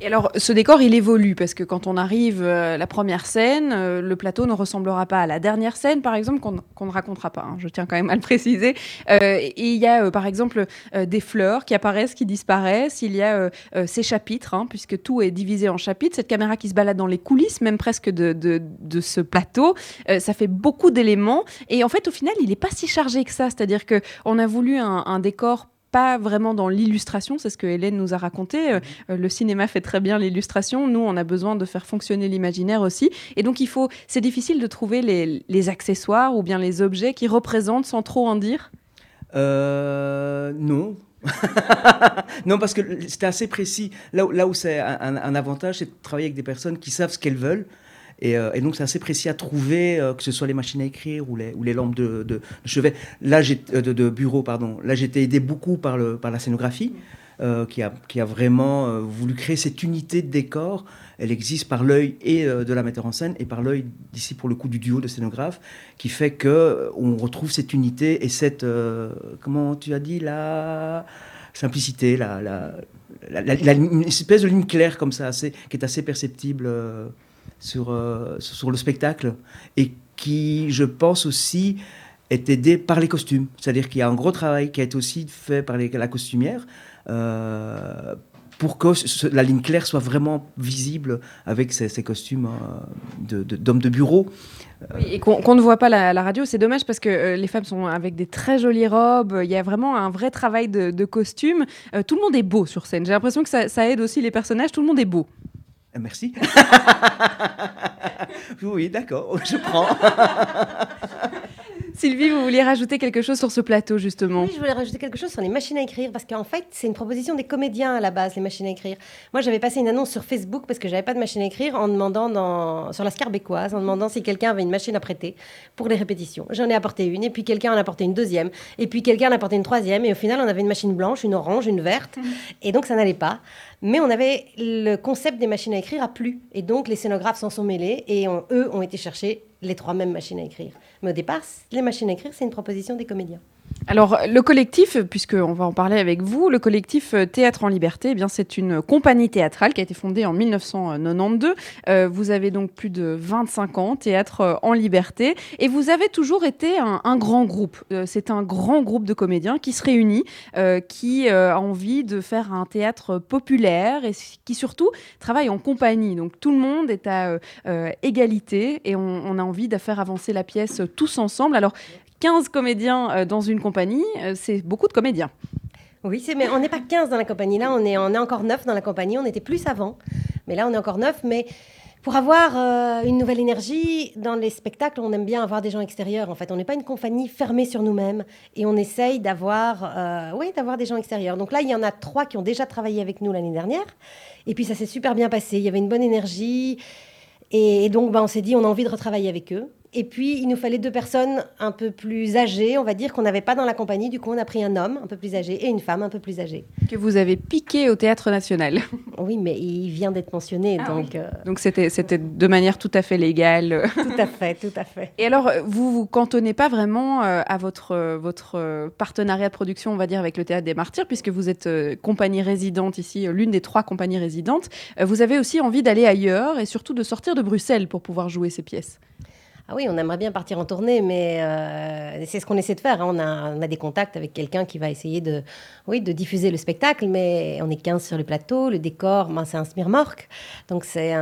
Et alors, ce décor, il évolue parce que quand on arrive euh, la première scène, euh, le plateau ne ressemblera pas à la dernière scène, par exemple, qu'on ne racontera pas. Hein, je tiens quand même à le préciser. Euh, et il y a, par exemple, des fleurs qui apparaissent, qui disparaissent. Il y a ces chapitres, hein, puisque tout est divisé en chapitres. Cette caméra qui se balade dans les coulisses, même presque de, de, ce plateau, ça fait beaucoup d'éléments. Et en fait, au final, il n'est pas si chargé que ça. C'est-à-dire qu'on a voulu un décor pas vraiment dans l'illustration, c'est ce que Hélène nous a raconté. Euh, euh, le cinéma fait très bien l'illustration. Nous, on a besoin de faire fonctionner l'imaginaire aussi. Et donc, il faut, c'est difficile de trouver les, accessoires ou bien les objets qui représentent sans trop en dire? Euh, non. non, parce que c'était assez précis. Là, là où c'est un avantage, c'est de travailler avec des personnes qui savent ce qu'elles veulent euh, et, donc, c'est assez précis à trouver, euh, que ce soit les machines à écrire ou les, lampes de, chevet. Là, euh, de, de, bureau, pardon. Là, j'ai été aidé beaucoup par, la scénographie, qui, a, vraiment voulu créer cette unité de décor. Elle existe par l'œil et de la metteur en scène et par l'œil d'ici pour le coup du duo de scénographe, qui fait que on retrouve cette unité et cette comment tu as dit la simplicité, la, une espèce de ligne claire comme ça, assez, qui est assez perceptible sur, euh, sur le spectacle et qui, je pense aussi, est aidé par les costumes. C'est-à-dire qu'il y a un gros travail qui a été aussi fait par la costumière euh, pour que la ligne claire soit vraiment visible avec ces, costumes euh, d'hommes de, bureau. et qu'on ne voit pas la, la radio, c'est dommage parce que les femmes sont avec des très jolies robes, il y a vraiment un vrai travail de, de costume. tout le monde est beau sur scène. J'ai l'impression que ça, ça aide aussi les personnages, tout le monde est beau. Merci. oui, d'accord, je prends. Sylvie, vous vouliez rajouter quelque chose sur ce plateau, justement Oui, je voulais rajouter quelque chose sur les machines à écrire, parce qu'en fait, c'est une proposition des comédiens à la base, les machines à écrire. Moi, j'avais passé une annonce sur Facebook, parce que j'avais pas de machine à écrire, en demandant dans... sur la Scarbécoise, en demandant si quelqu'un avait une machine à prêter pour les répétitions. J'en ai apporté une, et puis quelqu'un en a apporté une deuxième, et puis quelqu'un en a apporté une troisième, et au final, on avait une machine blanche, une orange, une verte, et donc ça n'allait pas. Mais on avait le concept des machines à écrire a plu. Et donc, les scénographes s'en sont mêlés et eux ont été chercher les trois mêmes machines à écrire. Mais au départ, les machines à écrire, c'est une proposition des comédiens. Alors, le collectif, puisqu'on va en parler avec vous, le collectif euh, Théâtre en Liberté, eh bien, c'est une compagnie théâtrale qui a été fondée en 1992. Euh, vous avez donc plus de 25 ans, Théâtre euh, en Liberté, et vous avez toujours été un, grand groupe. c'est un grand groupe de comédiens qui se réunit, qui a envie de faire un théâtre populaire et qui surtout travaille en compagnie. Donc, tout le monde est à égalité et on, on a envie de faire avancer la pièce tous ensemble. Alors, 15 comédiens euh, dans une compagnie, euh, c'est beaucoup de comédiens. Oui, mais on n'est pas 15 dans la compagnie. Là, on est, on est encore 9 dans la compagnie. On était plus avant. Mais là, on est encore 9. Mais pour avoir euh, une nouvelle énergie, dans les spectacles, on aime bien avoir des gens extérieurs. En fait, on n'est pas une compagnie fermée sur nous-mêmes. Et on essaye d'avoir oui, d'avoir des gens extérieurs. Donc là, il y en a trois qui ont déjà travaillé avec nous l'année dernière. Et puis, ça s'est super bien passé. Il y avait une bonne énergie. Et donc, bah, on s'est dit, on a envie de retravailler avec eux. Et puis, il nous fallait deux personnes un peu plus âgées, on va dire, qu'on n'avait pas dans la compagnie. Du coup, on a pris un homme un peu plus âgé et une femme un peu plus âgée. Que vous avez piqué au Théâtre National. Oui, mais il vient d'être mentionné. Ah donc euh, donc c'était, c'était de manière tout à fait légale. Tout à fait, tout à fait. Et alors, vous vous cantonnez pas vraiment euh, à votre, votre partenariat de production, on va dire, avec le Théâtre des Martyrs, puisque vous êtes euh, compagnie résidente ici, l'une des trois compagnies résidentes. vous avez aussi envie d'aller ailleurs et surtout de sortir de Bruxelles pour pouvoir jouer ces pièces. Ah oui, on aimerait bien partir en tournée, mais euh, c'est ce qu'on essaie de faire. Hein. On, a, on, a, des contacts avec quelqu'un qui va essayer de, oui, de diffuser le spectacle, mais on est 15 sur le plateau, le décor, ben, c'est un smirmorque, donc c'est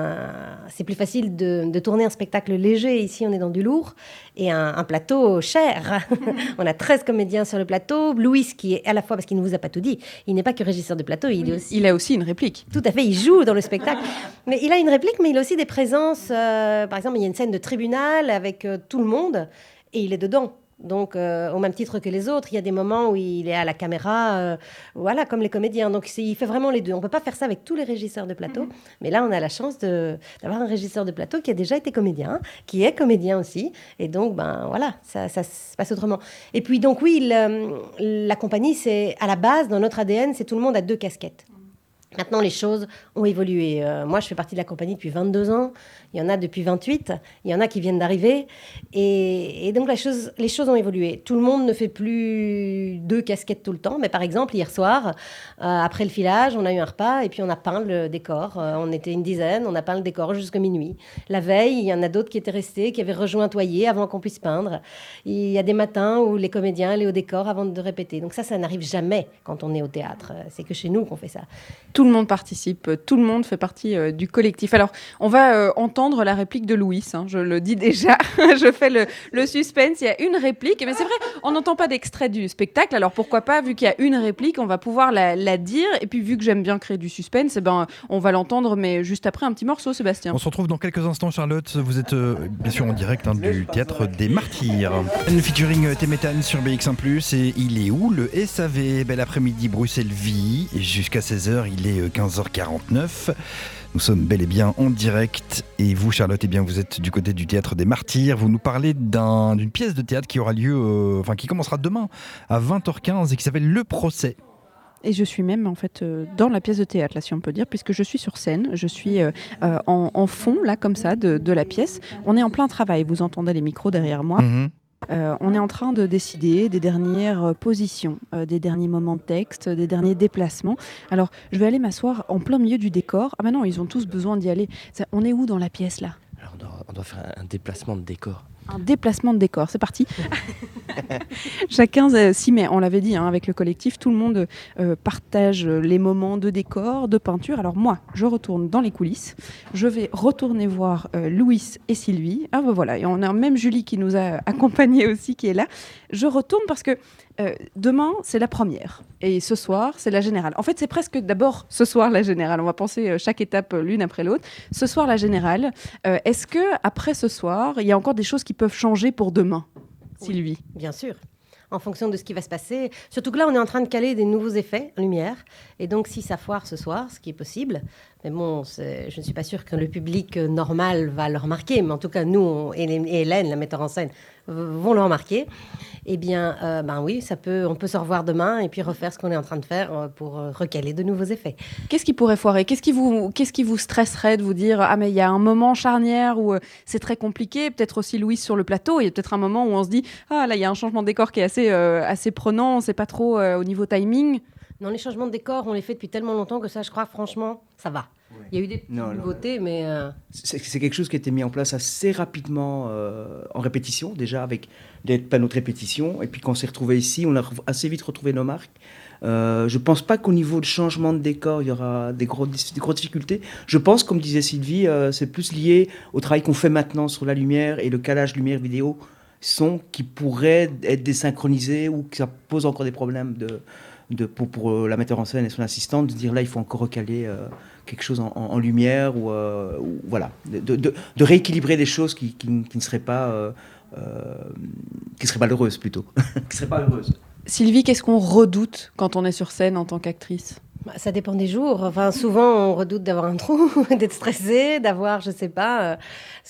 plus facile de, de, tourner un spectacle léger. Ici, on est dans du lourd et un, plateau cher. on a 13 comédiens sur le plateau. Louis, qui est à la fois, parce qu'il ne vous a pas tout dit, il n'est pas que régisseur de plateau, il, aussi... il a aussi une réplique. Tout à fait, il joue dans le spectacle. mais il a une réplique, mais il a aussi des présences. Euh, par exemple, il y a une scène de tribunal avec euh, tout le monde et il est dedans. Donc, euh, au même titre que les autres, il y a des moments où il est à la caméra, euh, voilà, comme les comédiens. Donc, il fait vraiment les deux. On ne peut pas faire ça avec tous les régisseurs de plateau, mais là, on a la chance d'avoir un régisseur de plateau qui a déjà été comédien, qui est comédien aussi. Et donc, ben voilà, ça, ça se passe autrement. Et puis, donc, oui, le- la compagnie, c'est à la base, dans notre ADN, c'est tout le monde a deux casquettes. Maintenant, les choses ont évolué. Euh, moi, je fais partie de la compagnie depuis 22 ans. Il y en a depuis 28. Il y en a qui viennent d'arriver. Et, donc, la chose- les choses ont évolué. Tout le monde ne fait plus deux casquettes tout le temps. Mais par exemple, hier soir, euh, après le filage, on a eu un repas et puis on a peint le décor. Euh, on était une dizaine. On a peint le décor jusqu'à minuit. La veille, il y en a d'autres qui étaient restés, qui avaient rejoint Toyer avant qu'on puisse peindre. Il y a des matins où les comédiens allaient au décor avant de répéter. Donc ça, ça n'arrive jamais quand on est au théâtre. C'est que chez nous qu'on fait ça. Le monde participe, tout le monde fait partie euh, du collectif. Alors, on va euh, entendre la réplique de Louis, hein, je le dis déjà, je fais le, le suspense, il y a une réplique, mais c'est vrai, on n'entend pas d'extrait du spectacle, alors pourquoi pas, vu qu'il y a une réplique, on va pouvoir la, la dire, et puis vu que j'aime bien créer du suspense, eh ben, on va l'entendre, mais juste après un petit morceau, Sébastien. On se retrouve dans quelques instants, Charlotte. Vous êtes euh, bien sûr en direct hein, du théâtre des Martyrs. Le featuring euh, Téméthane sur BX1 et il est où le SAV Bel après-midi, Bruxelles Vie. Jusqu'à 16h, il est euh, 15h49. Nous sommes bel et bien en direct. Et vous, Charlotte, eh bien, vous êtes du côté du théâtre des Martyrs. Vous nous parlez d'un- d'une pièce de théâtre qui aura lieu, euh, enfin, qui commencera demain à 20h15 et qui s'appelle Le Procès. Et je suis même en fait euh, dans la pièce de théâtre, là, si on peut dire, puisque je suis sur scène, je suis euh, euh, en, en fond, là, comme ça, de, de la pièce. On est en plein travail, vous entendez les micros derrière moi. Mhm. Euh, on est en train de décider des dernières euh, positions, euh, des derniers moments de texte, des derniers déplacements. Alors, je vais aller m'asseoir en plein milieu du décor. Ah, bah non, ils ont tous besoin d'y aller. On est où dans la pièce, là? Alors, on doit faire un déplacement de décor. Un déplacement de décor, c'est parti. Chacun euh, s'y met, on l'avait dit, hein, avec le collectif, tout le monde euh, partage les moments de décor, de peinture. Alors moi, je retourne dans les coulisses, je vais retourner voir euh, Louis et Sylvie. Ah ben voilà, et on a même Julie qui nous a accompagnés aussi, qui est là. Je retourne parce que euh, demain, c'est la première. Et ce soir, c'est la générale. En fait, c'est presque d'abord ce soir la générale. On va penser euh, chaque étape euh, l'une après l'autre. Ce soir, la générale. Est-ce que après ce soir, il y a encore des choses qui peuvent changer pour demain, Sylvie? Bien sûr. En fonction de ce qui va se passer. Surtout que là, on est en train de caler des nouveaux effets en lumière. Et donc, si ça foire ce soir, ce qui est possible, mais bon, je ne suis pas sûre que le public euh, normal va le remarquer, mais en tout cas, nous et, Hélène, la metteur en scène, vont le remarquer. Eh bien, euh, ben oui, ça peut, on peut se revoir demain et puis refaire ce qu'on est en train de faire euh, pour recaler de nouveaux effets. Qu'est-ce qui pourrait foirer? Qu'est-ce qui vous, qui vous stresserait de vous dire ah mais il y a un moment charnière où c'est très compliqué, peut-être aussi Louise sur le plateau, il y a peut-être un moment où on se dit ah là il y a un changement de décor qui est assez assez prenant, on sait pas trop au niveau timing? Non, les changements de décor, on les fait depuis tellement longtemps que ça, je crois, franchement, ça va. Il y a eu des petites Non, non. nouveautés, mais euh, C'est quelque chose qui a été mis en place assez rapidement euh, en répétition, déjà avec des panneaux de répétition. Et puis quand on s'est retrouvé ici, on a assez vite retrouvé nos marques. Euh, je pense pas qu'au niveau de changement de décor, il y aura des, gros, des grosses difficultés. Je pense, comme disait Sylvie, c'est plus lié au travail qu'on fait maintenant sur la lumière et le calage lumière vidéo son qui pourrait être désynchronisé ou que ça pose encore des problèmes de, de, pour, euh, la metteur en scène et son assistante de dire là il faut encore recaler euh, quelque chose en, lumière ou, euh, voilà. De, rééquilibrer des choses qui, qui, ne seraient pas qui seraient malheureuses plutôt. Qui seraient pas heureuses Sylvie, qu'est-ce qu'on redoute quand on est sur scène en tant qu'actrice? Ça dépend des jours. Enfin, souvent, on redoute d'avoir un trou, d'être stressé, d'avoir, je sais pas,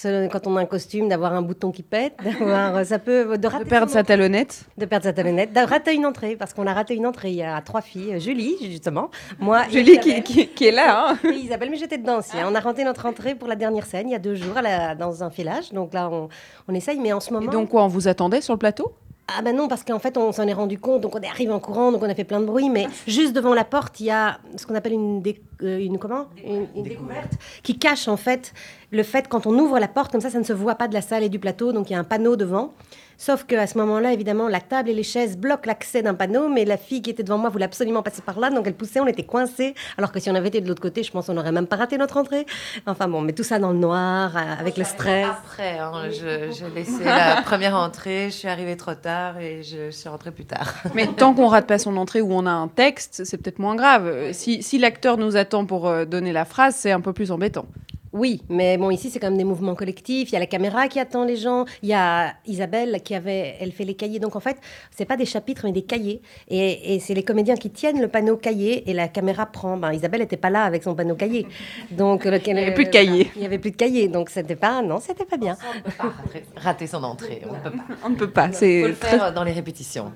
euh, quand on a un costume, d'avoir un bouton qui pète, d'avoir, euh, ça peut, de, rater De perdre sa talonnette de perdre sa talonnette, de rater une entrée, parce qu'on a raté une entrée. Il y a trois filles, euh, Julie, justement, moi et Julie qui, qui- qui est là. hein. Et Isabelle, mais j'étais dedans aussi. hein. On a raté notre entrée pour la dernière scène il y a deux jours à la- dans un filage. Donc là, on, on essaye, mais en ce Et moment. donc quoi, on vous attendait sur le plateau? Ah ben non, parce qu'en fait, on s'en est rendu compte, donc on est arrivé en courant, donc on a fait plein de bruit, mais juste devant la porte, il y a ce qu'on appelle une, dé- euh, une, comment? Une, une découverte qui cache en fait le fait quand on ouvre la porte, comme ça, ça ne se voit pas de la salle et du plateau, donc il y a un panneau devant. Sauf qu'à ce moment-là, évidemment, la table et les chaises bloquent l'accès d'un panneau, mais la fille qui était devant moi voulait absolument passer par là, donc elle poussait, on était coincés. Alors que si on avait été de l'autre côté, je pense qu'on n'aurait même pas raté notre entrée. Enfin bon, mais tout ça dans le noir, euh, avec le stress. Après, hein, je- j'ai laissé la première entrée, je suis arrivée trop tard et je suis rentrée plus tard. Mais tant qu'on rate pas son entrée où on a un texte, c'est peut-être moins grave. Euh, Si, si l'acteur nous attend pour euh, donner la phrase, c'est un peu plus embêtant. Oui, mais bon, ici, c'est quand même des mouvements collectifs. Il y a la caméra qui attend les gens. Il y a Isabelle qui avait, elle fait les cahiers. Donc, en fait, c'est pas des chapitres, mais des cahiers. Et, et c'est les comédiens qui tiennent le panneau cahier et la caméra prend. Ben, Isabelle n'était pas là avec son panneau cahier. Donc, le, Il n'y avait plus de cahier. Il n'y avait plus de cahier. Donc, c'était pas, non, c'était pas bien. On peut pas rater- son entrée. On peut pas. On ne peut pas. Il C'est faut le très- faire dans les répétitions.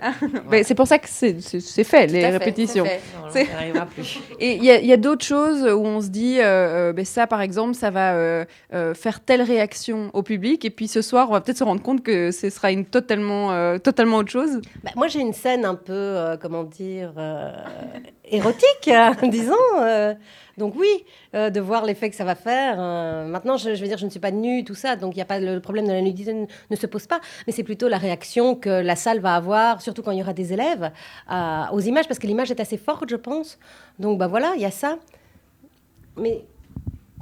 Mais c'est pour ça que c'est c'est- c'est fait, Tout les fait, répétitions. c'est fait. Non, on C'est- n'y arrivera plus. Et il y a, il y a d'autres choses où on se dit, euh, euh, ben ça par exemple, ça va euh, euh, faire telle réaction au public, et puis ce soir, on va peut-être se rendre compte que ce sera une totalement, euh, totalement autre chose. Bah, moi, j'ai une scène un peu, comment dire, érotique, disons. donc oui, de voir l'effet que ça va faire. maintenant, je, veux dire, je ne suis pas nue, tout ça, donc il y a pas le problème de la nudité ne, ne se pose pas, mais c'est plutôt la réaction que la salle va avoir, surtout quand il y aura des élèves, aux images, parce que l'image est assez forte, je pense. Donc bah voilà, il y a ça. Mais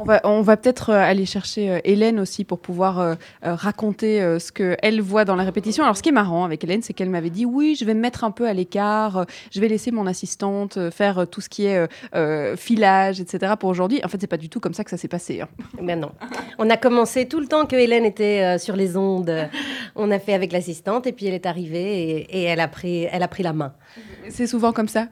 On va, on va peut-être euh, aller chercher euh, Hélène aussi pour pouvoir euh, raconter ce qu'elle voit dans la répétition. Alors, ce qui est marrant avec Hélène, c'est qu'elle m'avait dit oui, je vais me mettre un peu à l'écart, je vais laisser mon assistante faire tout ce qui est euh, filage, etc. pour aujourd'hui. En fait, c'est pas du tout comme ça que ça s'est passé. hein. Ben non. On a commencé tout le temps que Hélène était sur les ondes. On a fait avec l'assistante et puis elle est arrivée et, et elle, a pris, elle a pris la main. C'est souvent comme ça?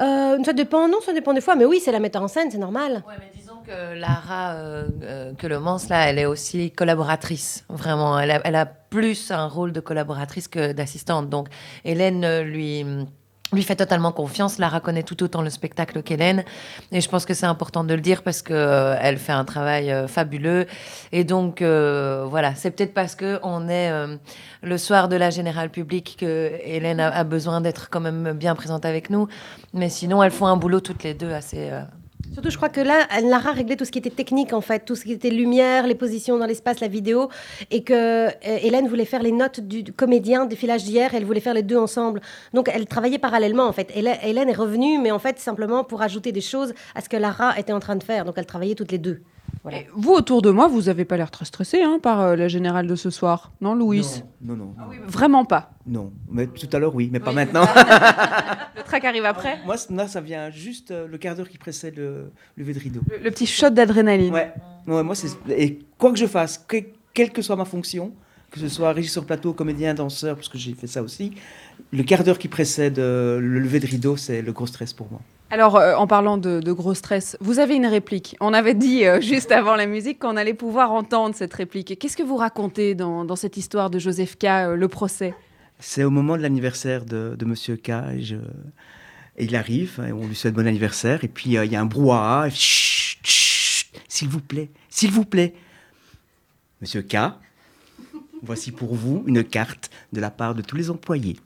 Euh, Ça dépend, non, ça dépend des fois. Mais oui, c'est la metteur en scène, c'est normal. Ouais, mais disons que Lara euh, euh, que le Mans, là, elle est aussi collaboratrice. Vraiment, elle a, plus un rôle de collaboratrice que d'assistante. Donc, Hélène lui lui fait totalement confiance. Lara connaît tout autant le spectacle qu'Hélène. Et je pense que c'est important de le dire parce que euh, elle fait un travail euh, fabuleux. Et donc, euh, voilà, c'est peut-être parce que on est le soir de la générale publique que Hélène a, a besoin d'être quand même bien présente avec nous. Mais sinon, elles font un boulot toutes les deux assez... Surtout, je crois que là, Lara réglait tout ce qui était technique, en fait, tout ce qui était lumière, les positions dans l'espace, la vidéo, et que euh, Hélène voulait faire les notes du, du comédien des filages d'hier, elle voulait faire les deux ensemble. Donc, elle travaillait parallèlement, en fait. Hélène est revenue, mais en fait, simplement pour ajouter des choses à ce que Lara était en train de faire. Donc, elle travaillait toutes les deux. Voilà. Vous, autour de moi, vous avez pas l'air très stressé hein, par euh, la générale de ce soir, non, Louis Non, non. non. Vraiment pas. Non, mais tout à l'heure, oui, mais pas maintenant. Le track arrive après Moi, là, ça vient juste euh, le quart d'heure qui précède le lever de rideau. le, le petit shot d'adrénaline. Ouais. ouais, moi, c'est. Et quoi que je fasse, que- quelle que soit ma fonction, que ce soit régisseur plateau, comédien, danseur, parce que j'ai fait ça aussi, le quart d'heure qui précède euh, le lever de rideau, c'est le gros stress pour moi. Alors, euh, en parlant de, gros stress, vous avez une réplique. On avait dit euh, juste avant la musique qu'on allait pouvoir entendre cette réplique. Qu'est-ce que vous racontez dans, cette histoire de Joseph K, euh, le procès? C'est au moment de l'anniversaire de, Monsieur K. Il arrive, on lui souhaite bon anniversaire. Et puis il y a un brouhaha. s'il vous plaît, s'il vous plaît. Monsieur K, voici pour vous une carte de la part de tous les employés.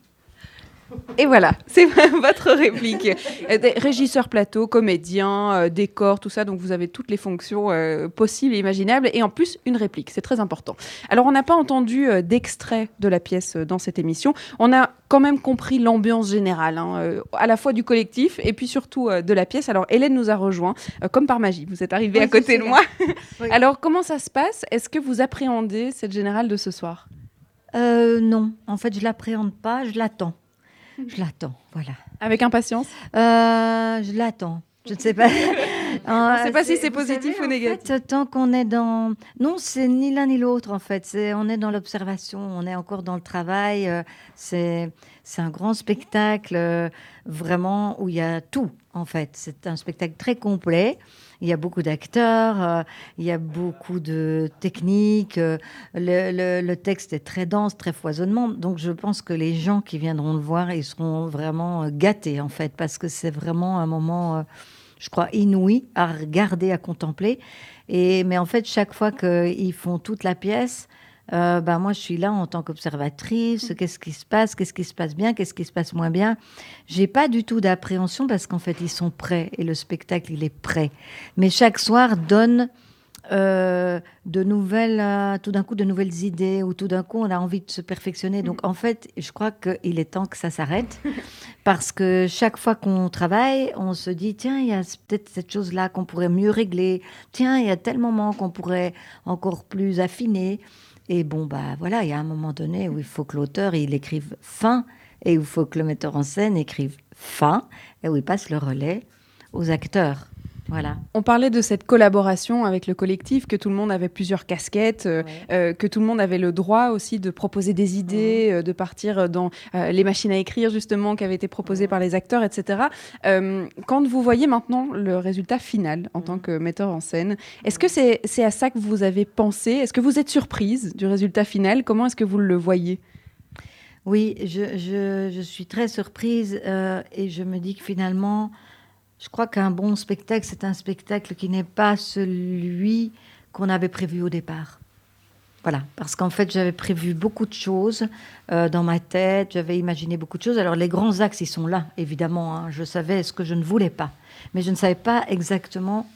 Et voilà, c'est votre réplique. Euh, Régisseur plateau, comédien, euh, décor, tout ça. Donc, vous avez toutes les fonctions euh, possibles et imaginables. Et en plus, une réplique. C'est très important. Alors, on n'a pas entendu euh, d'extrait de la pièce euh, dans cette émission. On a quand même compris l'ambiance générale, hein, euh, à la fois du collectif et puis surtout euh, de la pièce. Alors, Hélène nous a rejoint, euh, comme par magie. Vous êtes arrivée Oui, à côté de moi. Oui. Alors, comment ça se passe? Est-ce que vous appréhendez cette générale de ce soir? Euh, non, en fait, je l'appréhende pas, je l'attends. Je l'attends, voilà. Avec impatience Euh, Je l'attends. Je ne sais pas. On ne sait pas si c'est positif savez, ou en négatif. fait, tant qu'on est dans. Non, c'est ni l'un ni l'autre, en fait. On est dans l'observation, on est encore dans le travail. euh, c'est, c'est un grand spectacle, euh, vraiment, où il y a tout, en fait. C'est un spectacle très complet. Il y a beaucoup d'acteurs, euh, il y a beaucoup de techniques. euh, le, texte est très dense, très foisonnement. Donc, je pense que les gens qui viendront le voir, ils seront vraiment euh, gâtés, en fait, parce que c'est vraiment un moment. je crois, inouï à regarder, à contempler. Et, mais en fait, chaque fois qu'ils font toute la pièce, euh, ben moi, je suis là en tant qu'observatrice. Qu'est-ce qui se passe? Qu'est-ce qui se passe bien? Qu'est-ce qui se passe moins bien? J'ai pas du tout d'appréhension parce qu'en fait, ils sont prêts et le spectacle, il est prêt. Mais chaque soir donne euh, de nouvelles, euh, tout d'un coup, de nouvelles idées ou tout d'un coup, on a envie de se perfectionner. Donc, en fait, je crois qu'il est temps que ça s'arrête parce que chaque fois qu'on travaille, on se dit tiens, il y a peut-être cette chose-là qu'on pourrait mieux régler. Tiens, il y a tel moment qu'on pourrait encore plus affiner. Et bon, bah voilà, il y a un moment donné où il faut que l'auteur il écrive fin et où il faut que le metteur en scène écrive fin et où il passe le relais aux acteurs. Voilà. On parlait de cette collaboration avec le collectif, que tout le monde avait plusieurs casquettes, euh, euh, que tout le monde avait le droit aussi de proposer des idées, euh, de partir dans euh, les machines à écrire justement qui avaient été proposées par les acteurs, etc. Euh, quand vous voyez maintenant le résultat final en tant que metteur en scène, est-ce que c'est c'est à ça que vous avez pensé? Est-ce que vous êtes surprise du résultat final? Comment est-ce que vous le voyez? Oui, je, je- je suis très surprise euh, et je me dis que finalement, je crois qu'un bon spectacle, c'est un spectacle qui n'est pas celui qu'on avait prévu au départ. Voilà, parce qu'en fait, j'avais prévu beaucoup de choses euh, dans ma tête, j'avais imaginé beaucoup de choses. Alors, les grands axes, ils sont là, évidemment. hein. Je savais ce que je ne voulais pas, mais je ne savais pas exactement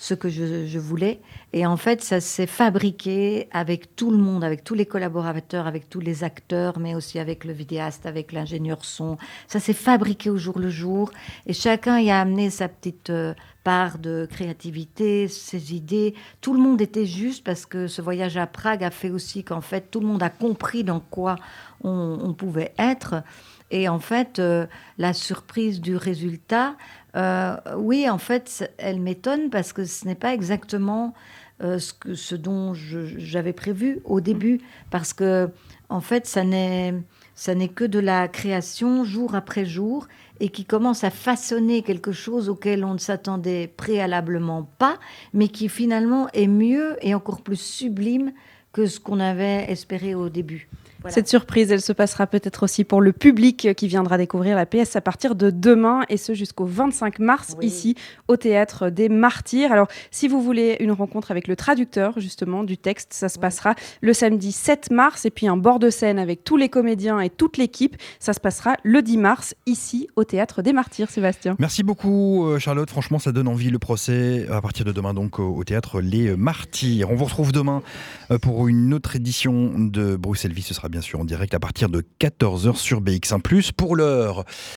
ce que je, voulais. Et en fait, ça s'est fabriqué avec tout le monde, avec tous les collaborateurs, avec tous les acteurs, mais aussi avec le vidéaste, avec l'ingénieur son. Ça s'est fabriqué au jour le jour. Et chacun y a amené sa petite euh, part de créativité, ses idées. Tout le monde était juste parce que ce voyage à Prague a fait aussi qu'en fait, tout le monde a compris dans quoi on pouvait être. Et en fait, euh, la surprise du résultat, euh, oui, en fait, elle m'étonne parce que ce n'est pas exactement euh, ce, ce dont j'avais prévu au début. Parce que, en fait, ça n'est, ça n'est que de la création jour après jour et qui commence à façonner quelque chose auquel on ne s'attendait préalablement pas, mais qui finalement est mieux et encore plus sublime que ce qu'on avait espéré au début. Voilà. Cette surprise, elle se passera peut-être aussi pour le public qui viendra découvrir la pièce à partir de demain et ce jusqu'au 25 mars ici au théâtre des Martyrs. Alors, si vous voulez une rencontre avec le traducteur justement du texte, ça se passera le samedi 7 mars et puis un bord de scène avec tous les comédiens et toute l'équipe, ça se passera le 10 mars ici au théâtre des Martyrs. Sébastien. Merci beaucoup euh, Charlotte, franchement ça donne envie le procès à partir de demain donc au, au théâtre Les Martyrs. On vous retrouve demain euh, pour une autre édition de Bruxelles Vie, ce sera bien sûr en direct à partir de 14h sur BX1+. Pour l'heure,